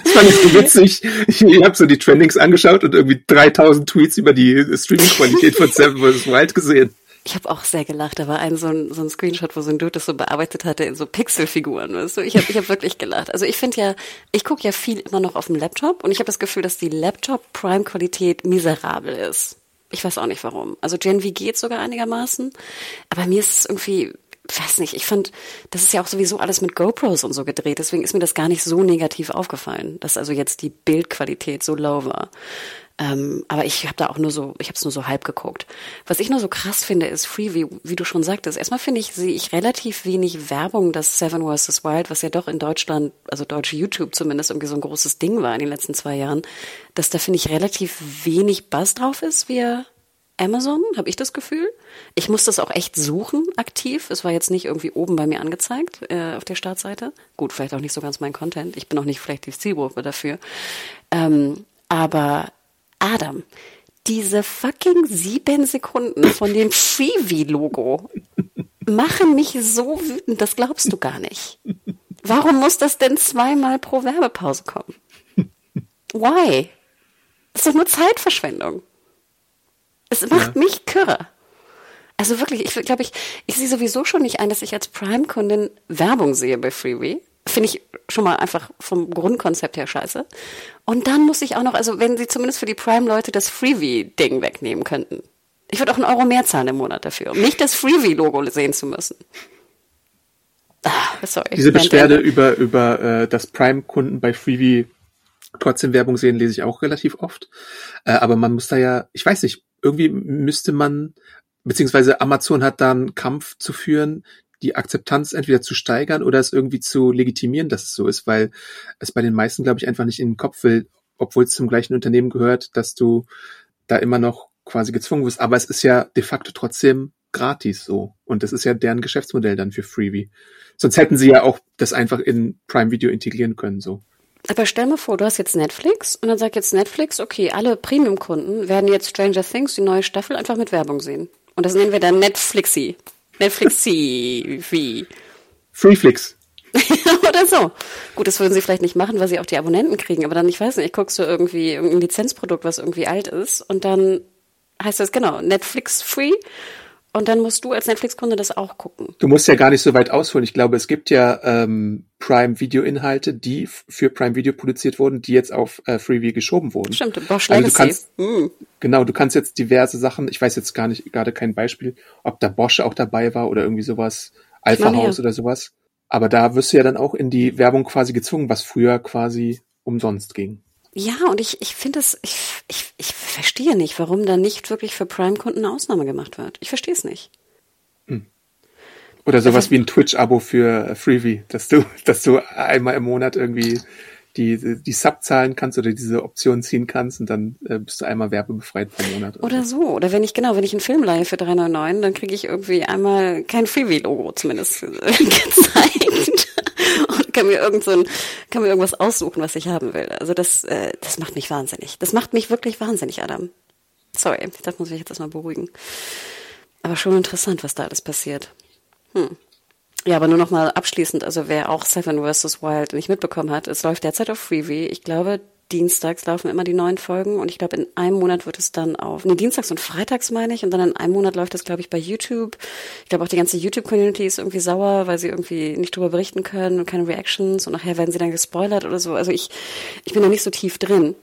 Speaker 2: das fand ich so witzig. Ich, ich habe so die Trendings angeschaut und irgendwie 3000 Tweets über die Streaming-Qualität von Seven vs. Wild gesehen.
Speaker 1: Ich habe auch sehr gelacht. Da war ein so ein, so ein Screenshot, wo so ein Dude das so bearbeitet hatte in so Pixelfiguren. Weißt du? Ich habe ich hab wirklich gelacht. Also ich finde ja, ich gucke ja viel immer noch auf dem Laptop und ich habe das Gefühl, dass die Laptop-Prime-Qualität miserabel ist. Ich weiß auch nicht warum. Also Gen V geht sogar einigermaßen, aber mir ist es irgendwie, weiß nicht, ich fand, das ist ja auch sowieso alles mit GoPros und so gedreht, deswegen ist mir das gar nicht so negativ aufgefallen, dass also jetzt die Bildqualität so low war. Ähm, aber ich habe da auch nur so, ich habe es nur so halb geguckt. Was ich nur so krass finde, ist Freeview, wie du schon sagtest. Erstmal finde ich, sehe ich relativ wenig Werbung, dass Seven vs. Wild, was ja doch in Deutschland, also deutsche YouTube zumindest irgendwie so ein großes Ding war in den letzten zwei Jahren, dass da finde ich relativ wenig Buzz drauf ist, wie Amazon, habe ich das Gefühl. Ich muss das auch echt suchen, aktiv. Es war jetzt nicht irgendwie oben bei mir angezeigt äh, auf der Startseite. Gut, vielleicht auch nicht so ganz mein Content. Ich bin auch nicht vielleicht die Zielgruppe dafür. Ähm, aber Adam, diese fucking sieben Sekunden von dem Freebie-Logo machen mich so wütend, das glaubst du gar nicht. Warum muss das denn zweimal pro Werbepause kommen? Why? Das ist doch nur Zeitverschwendung. Es macht ja. mich kürre. Also wirklich, ich glaube, ich, ich sehe sowieso schon nicht ein, dass ich als Prime-Kundin Werbung sehe bei Freebie. Finde ich schon mal einfach vom Grundkonzept her scheiße. Und dann muss ich auch noch, also wenn sie zumindest für die Prime-Leute das Freebie-Ding wegnehmen könnten. Ich würde auch einen Euro mehr zahlen im Monat dafür, um nicht das Freebie-Logo sehen zu müssen.
Speaker 2: Ah, sorry. Diese Beschwerde über, über äh, das Prime-Kunden bei Freebie trotzdem Werbung sehen, lese ich auch relativ oft. Äh, aber man muss da ja, ich weiß nicht, irgendwie müsste man, beziehungsweise Amazon hat da einen Kampf zu führen, die Akzeptanz entweder zu steigern oder es irgendwie zu legitimieren, dass es so ist, weil es bei den meisten, glaube ich, einfach nicht in den Kopf will, obwohl es zum gleichen Unternehmen gehört, dass du da immer noch quasi gezwungen wirst. Aber es ist ja de facto trotzdem gratis so. Und das ist ja deren Geschäftsmodell dann für Freebie. Sonst hätten sie ja auch das einfach in Prime Video integrieren können, so.
Speaker 1: Aber stell mal vor, du hast jetzt Netflix und dann sagt jetzt Netflix, okay, alle Premium-Kunden werden jetzt Stranger Things, die neue Staffel, einfach mit Werbung sehen. Und das nennen wir dann Netflixy. Netflixy, wie? [LAUGHS]
Speaker 2: Freeflix. [LAUGHS]
Speaker 1: Oder so. Gut, das würden sie vielleicht nicht machen, weil sie auch die Abonnenten kriegen, aber dann, ich weiß nicht, guckst du irgendwie irgendein Lizenzprodukt, was irgendwie alt ist und dann heißt das genau Netflix Free und dann musst du als Netflix-Kunde das auch gucken.
Speaker 2: Du musst ja gar nicht so weit ausholen. Ich glaube, es gibt ja ähm, Prime-Video-Inhalte, die für Prime-Video produziert wurden, die jetzt auf äh, Freeview geschoben wurden.
Speaker 1: Stimmt, Bosch
Speaker 2: Also du kannst,
Speaker 1: Hm.
Speaker 2: genau, du kannst jetzt diverse Sachen, ich weiß jetzt gar nicht, gerade kein Beispiel, ob da Bosch auch dabei war oder irgendwie sowas, Alpha House oder sowas. Aber da wirst du ja dann auch in die Werbung quasi gezwungen, was früher quasi umsonst ging.
Speaker 1: Ja, und ich, ich finde es, ich, ich, ich verstehe nicht, warum da nicht wirklich für Prime-Kunden eine Ausnahme gemacht wird. Ich verstehe es nicht.
Speaker 2: Oder sowas wie ein Twitch-Abo für äh, Freebie, dass du, [LAUGHS] dass du einmal im Monat irgendwie die, die Sub zahlen kannst oder diese Option ziehen kannst und dann äh, bist du einmal werbebefreit pro Monat.
Speaker 1: Oder so. Oder wenn ich, genau, wenn ich einen Film leihe für 3,99, dann kriege ich irgendwie einmal kein Freebie-Logo zumindest gezeigt. [LAUGHS] Kann mir irgend so ein, kann mir irgendwas aussuchen, was ich haben will. Also das, äh, das macht mich wahnsinnig. Das macht mich wirklich wahnsinnig, Adam. Sorry, das muss ich jetzt erstmal beruhigen. Aber schon interessant, was da alles passiert. Hm. Ja, aber nur noch mal abschließend, also wer auch Seven vs. Wild nicht mitbekommen hat, es läuft derzeit auf Freebie. Ich glaube, dienstags laufen immer die neuen Folgen und ich glaube, in einem Monat wird es dann auf, nee, dienstags und freitags meine ich und dann in einem Monat läuft es, glaube ich, bei YouTube. Ich glaube, auch die ganze YouTube-Community ist irgendwie sauer, weil sie irgendwie nicht drüber berichten können und keine Reactions und nachher werden sie dann gespoilert oder so. Also ich, ich bin da nicht so tief drin.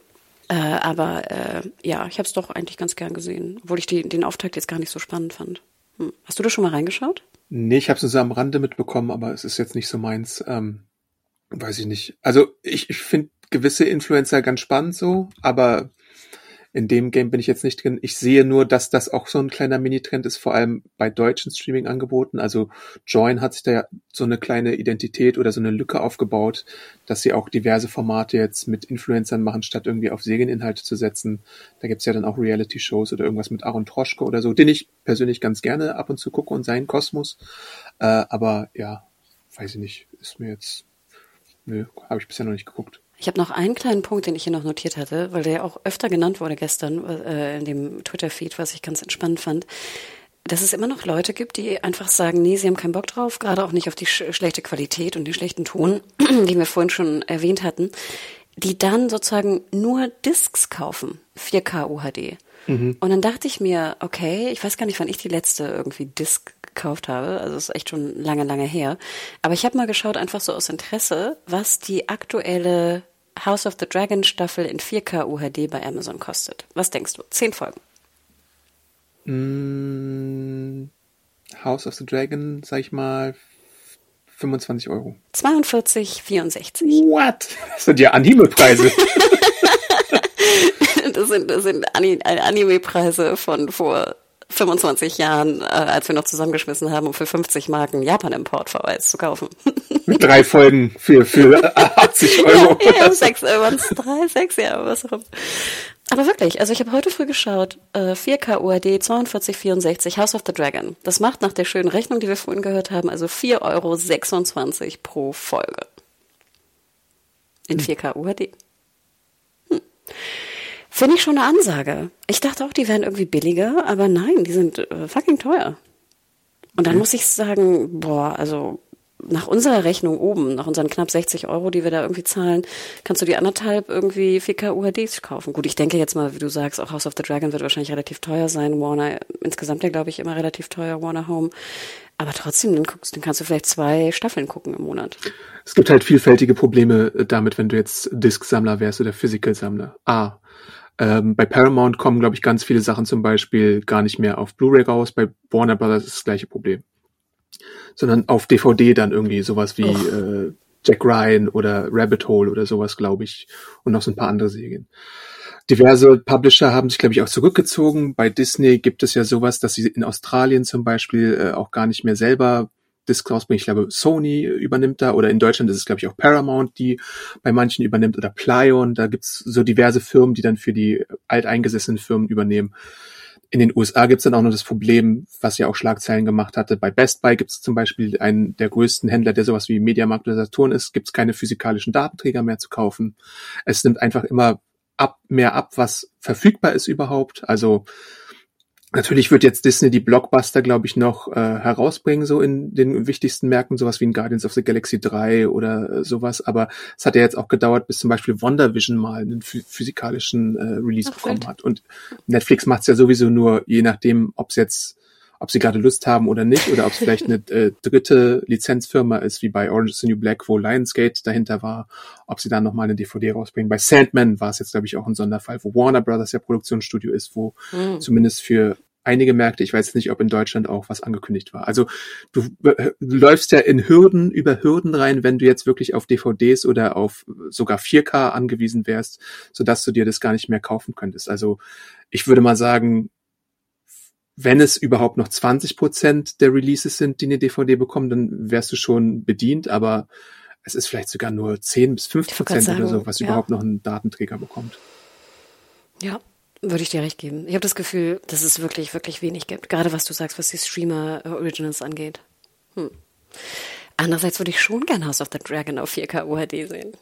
Speaker 1: Äh, aber äh, ja, ich habe es doch eigentlich ganz gern gesehen, obwohl ich die, den Auftakt jetzt gar nicht so spannend fand. Hm. Hast du da schon mal reingeschaut?
Speaker 2: Nee, ich habe es nur so am Rande mitbekommen, aber es ist jetzt nicht so meins. Ähm, weiß ich nicht. Also ich, ich finde gewisse Influencer ganz spannend so, aber in dem Game bin ich jetzt nicht drin. Ich sehe nur, dass das auch so ein kleiner Mini-Trend ist, vor allem bei deutschen Streaming-Angeboten. Also Join hat sich da ja so eine kleine Identität oder so eine Lücke aufgebaut, dass sie auch diverse Formate jetzt mit Influencern machen, statt irgendwie auf Serieninhalte zu setzen. Da gibt's ja dann auch Reality-Shows oder irgendwas mit Aaron Troschke oder so, den ich persönlich ganz gerne ab und zu gucke und seinen Kosmos. Äh, aber ja, weiß ich nicht, ist mir jetzt, nö, habe ich bisher noch nicht geguckt.
Speaker 1: Ich habe noch einen kleinen Punkt, den ich hier noch notiert hatte, weil der ja auch öfter genannt wurde gestern äh, in dem Twitter-Feed, was ich ganz entspannend fand. Dass es immer noch Leute gibt, die einfach sagen, nee, sie haben keinen Bock drauf, gerade auch nicht auf die sch schlechte Qualität und den schlechten Ton, [CLEARS THROAT] den wir vorhin schon erwähnt hatten, die dann sozusagen nur Discs kaufen, 4K UHD. Und dann dachte ich mir, okay, ich weiß gar nicht, wann ich die letzte irgendwie Disc gekauft habe. Also es ist echt schon lange, lange her. Aber ich habe mal geschaut, einfach so aus Interesse, was die aktuelle House of the Dragon Staffel in 4K UHD bei Amazon kostet. Was denkst du? Zehn Folgen.
Speaker 2: Mm, House of the Dragon, sag ich mal, 25 Euro.
Speaker 1: 42,64.
Speaker 2: What? Das sind ja Anime-Preise. [LAUGHS] [LAUGHS]
Speaker 1: Das sind, das sind Ani- Anime-Preise von vor 25 Jahren, äh, als wir noch zusammengeschmissen haben, um für 50 Marken Japan-Import VHS zu kaufen. [LAUGHS]
Speaker 2: Mit drei Folgen für, für [LAUGHS] 80 Euro.
Speaker 1: Ja, ja, sechs, äh, waren's drei, sechs, ja, was auch immer. Aber wirklich, also ich habe heute früh geschaut, äh, 4K UHD 4264 House of the Dragon. Das macht nach der schönen Rechnung, die wir vorhin gehört haben, also 4,26 Euro pro Folge. In 4K UHD. Hm. Finde ich schon eine Ansage. Ich dachte auch, die wären irgendwie billiger, aber nein, die sind äh, fucking teuer. Und dann muss ich sagen, boah, also nach unserer Rechnung oben, nach unseren knapp 60 Euro, die wir da irgendwie zahlen, kannst du die anderthalb irgendwie 4K UHDs kaufen. Gut, ich denke jetzt mal, wie du sagst, auch House of the Dragon wird wahrscheinlich relativ teuer sein. Warner, insgesamt ja, glaube ich, immer relativ teuer, Warner Home. Aber trotzdem, dann, guckst, dann kannst du vielleicht zwei Staffeln gucken im Monat.
Speaker 2: Es gibt halt vielfältige Probleme äh, damit, wenn du jetzt Disk-Sammler wärst oder Physical-Sammler. Ah, ähm, bei Paramount kommen, glaube ich, ganz viele Sachen zum Beispiel gar nicht mehr auf Blu-ray raus. Bei Warner Brothers ist das gleiche Problem. Sondern auf DVD dann irgendwie sowas wie äh, Jack Ryan oder Rabbit Hole oder sowas, glaube ich. Und noch so ein paar andere Serien. Diverse Publisher haben sich, glaube ich, auch zurückgezogen. Bei Disney gibt es ja sowas, dass sie in Australien zum Beispiel äh, auch gar nicht mehr selber Discs rausbringen. Ich glaube, Sony übernimmt da oder in Deutschland ist es, glaube ich, auch Paramount, die bei manchen übernimmt oder Plyon. Da gibt's so diverse Firmen, die dann für die alteingesessenen Firmen übernehmen. in den USA gibt's dann auch noch das Problem, was ja auch Schlagzeilen gemacht hatte. Bei Best Buy gibt's zum Beispiel einen der größten Händler, der sowas wie Mediamarkt oder Saturn ist, gibt's keine physikalischen Datenträger mehr zu kaufen. Es nimmt einfach immer ab, mehr ab, was verfügbar ist überhaupt. Also Natürlich wird jetzt Disney die Blockbuster, glaube ich, noch äh, herausbringen, so in den wichtigsten Märkten, sowas wie in Guardians of the Galaxy 3 oder äh, sowas. Aber es hat ja jetzt auch gedauert, bis zum Beispiel WandaVision mal einen physikalischen äh, Release Ach, bekommen hat. Und Netflix macht es ja sowieso nur, je nachdem, ob es jetzt, ob sie gerade Lust haben oder nicht, oder ob es vielleicht eine äh, dritte Lizenzfirma ist, wie bei Orange is the New Black, wo Lionsgate dahinter war, ob sie dann nochmal eine DVD rausbringen. Bei Sandman war es jetzt, glaube ich, auch ein Sonderfall, wo Warner Brothers ja Produktionsstudio ist, wo mhm. zumindest für einige Märkte, ich weiß nicht, ob in Deutschland auch was angekündigt war. Also du, du, läufst ja in Hürden über Hürden rein, wenn du jetzt wirklich auf DVDs oder auf sogar 4K angewiesen wärst, sodass du dir das gar nicht mehr kaufen könntest. Also ich würde mal sagen, wenn es überhaupt noch 20 Prozent der Releases sind, die eine DVD bekommen, dann wärst du schon bedient, aber es ist vielleicht sogar nur 10 bis 5 Prozent oder so, was ja. überhaupt noch einen Datenträger bekommt.
Speaker 1: Ja, würde ich dir recht geben. Ich habe das Gefühl, dass es wirklich, wirklich wenig gibt. Gerade was du sagst, was die Streamer-Originals angeht. Hm. Andererseits würde ich schon gerne House of the Dragon auf 4K UHD sehen.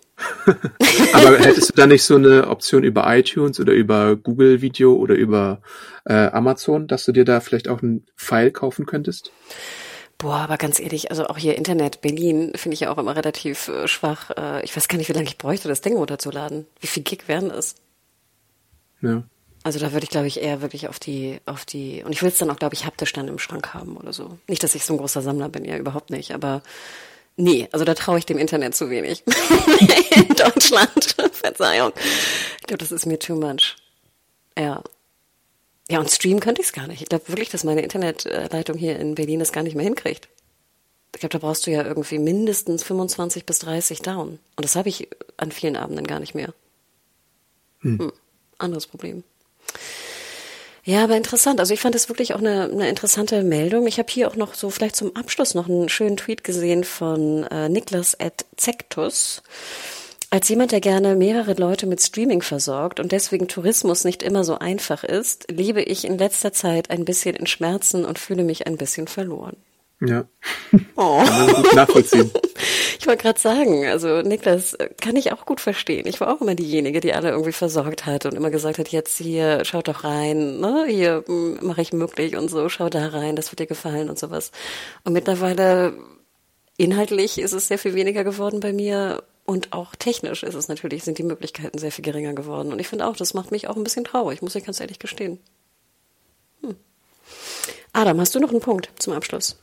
Speaker 1: [LAUGHS]
Speaker 2: Aber hättest du da nicht so eine Option über iTunes oder über Google Video oder über äh, Amazon, dass du dir da vielleicht auch einen File kaufen könntest?
Speaker 1: Boah, aber ganz ehrlich, also auch hier Internet Berlin finde ich ja auch immer relativ äh, schwach. Äh, ich weiß gar nicht, wie lange ich bräuchte, das Ding runterzuladen. Wie viel Gig werden es? Ja. Also da würde ich, glaube ich, eher wirklich auf die, auf die, und ich will es dann auch, glaube ich, haptisch dann im Schrank haben oder so. Nicht, dass ich so ein großer Sammler bin, ja, überhaupt nicht, aber nee, also da traue ich dem Internet zu wenig. [LAUGHS] In Deutschland, [LAUGHS] Verzeihung. Ich glaube, das ist mir too much. Ja. Ja, und streamen könnte ich es gar nicht. Ich glaube wirklich, dass meine Internetleitung hier in Berlin das gar nicht mehr hinkriegt. Ich glaube, da brauchst du ja irgendwie mindestens 25 bis 30 down. Und das habe ich an vielen Abenden gar nicht mehr. Hm. Hm. Anderes Problem. Ja, aber interessant. Also ich fand das wirklich auch eine, eine interessante Meldung. Ich habe hier auch noch so vielleicht zum Abschluss noch einen schönen Tweet gesehen von äh, Niklas at Zektus. Als jemand, der gerne mehrere Leute mit Streaming versorgt und deswegen Tourismus nicht immer so einfach ist, lebe ich in letzter Zeit ein bisschen in Schmerzen und fühle mich ein bisschen verloren.
Speaker 2: Ja. Oh. Kann man gut nachvollziehen. [LAUGHS]
Speaker 1: Ich wollte gerade sagen, also Niklas kann ich auch gut verstehen. Ich war auch immer diejenige, die alle irgendwie versorgt hat und immer gesagt hat, jetzt hier, schaut doch rein, ne? hier hm, mache ich möglich und so, schau da rein, das wird dir gefallen und sowas. Und mittlerweile inhaltlich ist es sehr viel weniger geworden bei mir und auch technisch ist es natürlich, sind die Möglichkeiten sehr viel geringer geworden. Und ich finde auch, das macht mich auch ein bisschen traurig, muss ich ganz ehrlich gestehen. Hm. Adam, hast du noch einen Punkt zum Abschluss?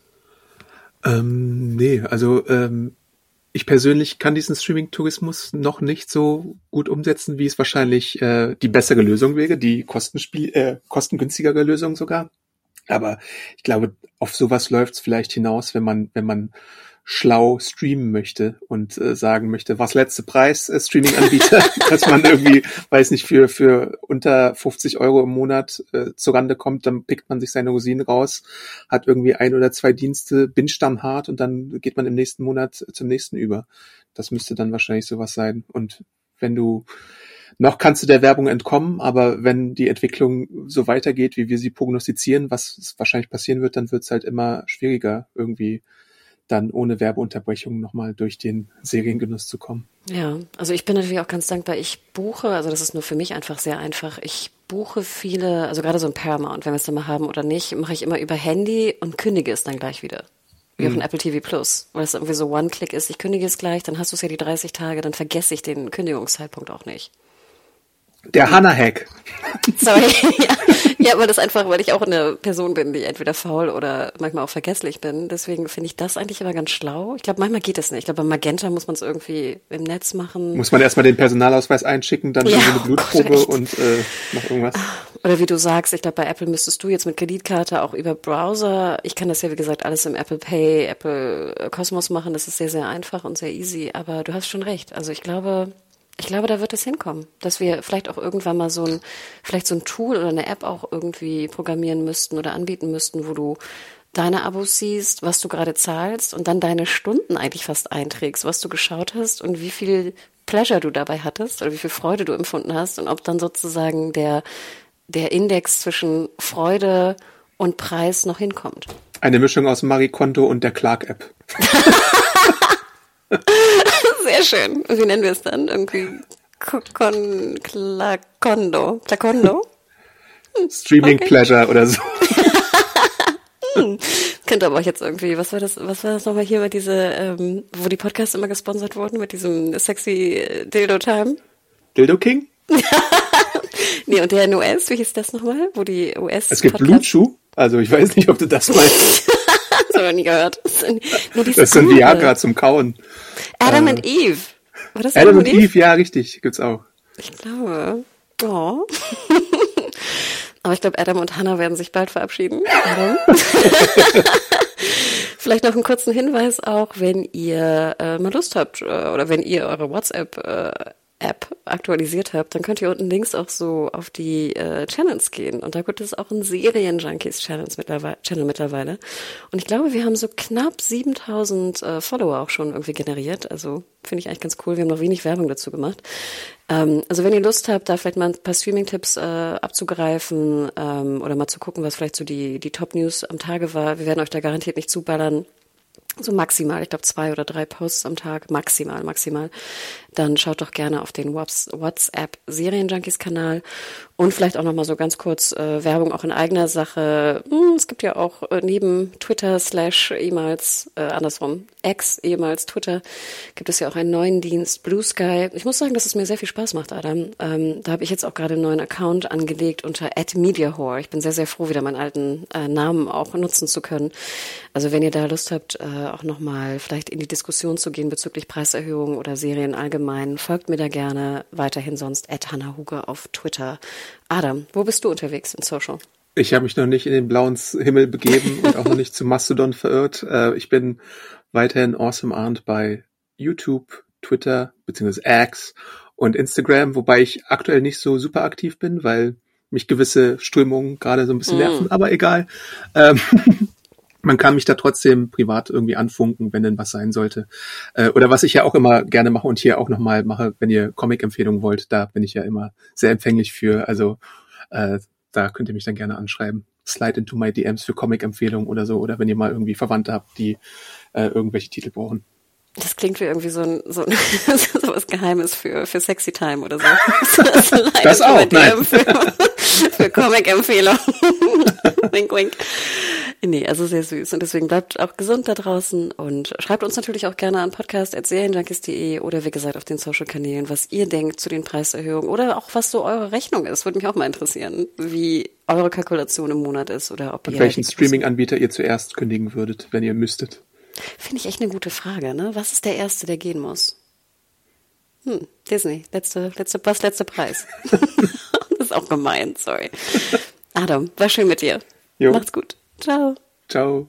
Speaker 2: Ähm, nee, also ähm, ich persönlich kann diesen Streaming-Tourismus noch nicht so gut umsetzen, wie es wahrscheinlich äh, die bessere Lösung wäre, die Kostenspiel, äh, kostengünstigere Lösung sogar. Aber ich glaube, auf sowas läuft es vielleicht hinaus, wenn man, wenn man schlau streamen möchte und äh, sagen möchte, was letzte Preis äh, Streaming-Anbieter, [LAUGHS] dass man irgendwie, weiß nicht, für, für unter 50 Euro im Monat äh, zurande kommt, dann pickt man sich seine Rosinen raus, hat irgendwie ein oder zwei Dienste, dann hart und dann geht man im nächsten Monat zum nächsten über. Das müsste dann wahrscheinlich sowas sein. Und wenn du noch kannst du der Werbung entkommen, aber wenn die Entwicklung so weitergeht, wie wir sie prognostizieren, was wahrscheinlich passieren wird, dann wird es halt immer schwieriger, irgendwie dann ohne Werbeunterbrechung nochmal durch den Seriengenuss zu kommen.
Speaker 1: Ja, also ich bin natürlich auch ganz dankbar. Ich buche, also das ist nur für mich einfach sehr einfach. Ich buche viele, also gerade so ein Paramount, wenn wir es dann mal haben oder nicht, mache ich immer über Handy und kündige es dann gleich wieder. Wie mhm. auf ein Apple TV Plus, weil es irgendwie so One-Click ist. Ich kündige es gleich, dann hast du es ja die 30 Tage, dann vergesse ich den Kündigungszeitpunkt auch nicht.
Speaker 2: Der Hanna-Hack. [LAUGHS]
Speaker 1: Sorry. ja. ja, aber das einfach, weil ich auch eine Person bin, die entweder faul oder manchmal auch vergesslich bin. Deswegen finde ich das eigentlich immer ganz schlau. Ich glaube, manchmal geht es nicht. Ich glaube, bei Magenta muss man es irgendwie im Netz machen.
Speaker 2: Muss man erstmal den Personalausweis einschicken, dann ja, eine Blutprobe oh und äh, noch irgendwas.
Speaker 1: Oder wie du sagst, ich glaube, bei Apple müsstest du jetzt mit Kreditkarte auch über Browser. Ich kann das ja, wie gesagt, alles im Apple Pay, Apple Cosmos machen. Das ist sehr, sehr einfach und sehr easy. Aber du hast schon recht. Also ich glaube, ich glaube, da wird es hinkommen, dass wir vielleicht auch irgendwann mal so ein, vielleicht so ein Tool oder eine App auch irgendwie programmieren müssten oder anbieten müssten, wo du deine Abos siehst, was du gerade zahlst und dann deine Stunden eigentlich fast einträgst, was du geschaut hast und wie viel Pleasure du dabei hattest oder wie viel Freude du empfunden hast und ob dann sozusagen der der Index zwischen Freude und Preis noch hinkommt.
Speaker 2: Eine Mischung aus Marie Kondo und der Clark-App. [LAUGHS]
Speaker 1: Sehr schön. Und wie nennen wir es dann? Irgendwie Con Clacondo. Clacondo?
Speaker 2: Streaming okay. Pleasure oder so. [LAUGHS]
Speaker 1: hm. Könnte aber auch jetzt irgendwie, was war das, was war das nochmal hier mit diese, ähm, wo die Podcasts immer gesponsert wurden, mit diesem sexy Dildo Time?
Speaker 2: Dildo King? [LAUGHS]
Speaker 1: nee, und der in US, wie hieß das nochmal? Wo die US.
Speaker 2: Es gibt Blutschuh, also ich weiß nicht, ob du das meinst. [LAUGHS]
Speaker 1: ich nie gehört. Das
Speaker 2: sind, nur das ein Viagra zum Kauen.
Speaker 1: Adam äh, and Eve.
Speaker 2: War das Adam and Eve? Eve? Ja, richtig, gibt's auch.
Speaker 1: Ich glaube. Oh. [LAUGHS] Aber ich glaube, Adam und Hannah werden sich bald verabschieden. Adam. [LAUGHS] Vielleicht noch einen kurzen Hinweis auch, wenn ihr äh, mal Lust habt äh, oder wenn ihr eure WhatsApp äh, App aktualisiert habt, dann könnt ihr unten links auch so auf die äh, Channels gehen. Und da gibt es auch einen Serien-Junkies-Channels mittlerweile, Channel mittlerweile. Und ich glaube, wir haben so knapp 7000 äh, Follower auch schon irgendwie generiert. Also finde ich eigentlich ganz cool. Wir haben noch wenig Werbung dazu gemacht. Ähm, also wenn ihr Lust habt, da vielleicht mal ein paar Streaming-Tipps äh, abzugreifen ähm, oder mal zu gucken, was vielleicht so die, die Top-News am Tage war. Wir werden euch da garantiert nicht zuballern so maximal, ich glaube zwei oder drei Posts am Tag, maximal, maximal, dann schaut doch gerne auf den WhatsApp Serienjunkies Kanal und vielleicht auch noch mal so ganz kurz äh, Werbung auch in eigener Sache. Hm, es gibt ja auch äh, neben Twitter slash ehemals äh, andersrum ex ehemals Twitter gibt es ja auch einen neuen Dienst Blue Sky. Ich muss sagen, dass es mir sehr viel Spaß macht, Adam. Ähm, da habe ich jetzt auch gerade einen neuen Account angelegt unter @mediahore. Ich bin sehr sehr froh, wieder meinen alten äh, Namen auch nutzen zu können. Also wenn ihr da Lust habt, äh, auch noch mal vielleicht in die Diskussion zu gehen bezüglich Preiserhöhungen oder Serien allgemein, folgt mir da gerne weiterhin sonst Hannah Huge auf Twitter. Adam, wo bist du unterwegs in Social?
Speaker 2: Ich habe mich noch nicht in den blauen Himmel begeben und auch noch nicht zu Mastodon verirrt. Äh, ich bin weiterhin Awesome Arndt bei YouTube, Twitter bzw. X und Instagram, wobei ich aktuell nicht so super aktiv bin, weil mich gewisse Strömungen gerade so ein bisschen mm. nerven, aber egal. Ähm, [LAUGHS] man kann mich da trotzdem privat irgendwie anfunken, wenn denn was sein sollte. Äh, oder was ich ja auch immer gerne mache und hier auch nochmal mache, wenn ihr Comic-Empfehlungen wollt, da bin ich ja immer sehr empfänglich für. Also äh, da könnt ihr mich dann gerne anschreiben. Slide into my DMs für Comic-Empfehlungen oder so. Oder wenn ihr mal irgendwie Verwandte habt, die äh, irgendwelche Titel brauchen.
Speaker 1: Das klingt wie irgendwie so ein so, [LAUGHS] so was Geheimes für für Sexy Time oder so. [LAUGHS] Das,
Speaker 2: das auch, nein.
Speaker 1: Für, [LAUGHS] für Comic-Empfehlungen. wink, wink. Nee, also sehr süß. Und deswegen bleibt auch gesund da draußen und schreibt uns natürlich auch gerne an podcast.serienjunkies.de oder wie gesagt auf den Social-Kanälen, was ihr denkt zu den Preiserhöhungen oder auch was so eure Rechnung ist. Würde mich auch mal interessieren, wie eure Kalkulation im Monat ist oder ob
Speaker 2: und ihr. Welchen Streaming-Anbieter ihr zuerst kündigen würdet, wenn ihr müsstet?
Speaker 1: Finde ich echt eine gute Frage, ne? Was ist der erste, der gehen muss? Hm, Disney, letzte, letzte, was letzte Preis. [LAUGHS] [LAUGHS] das ist auch gemein, sorry. Adam, war schön mit dir. Jo. Macht's gut. Ciao.
Speaker 2: Ciao.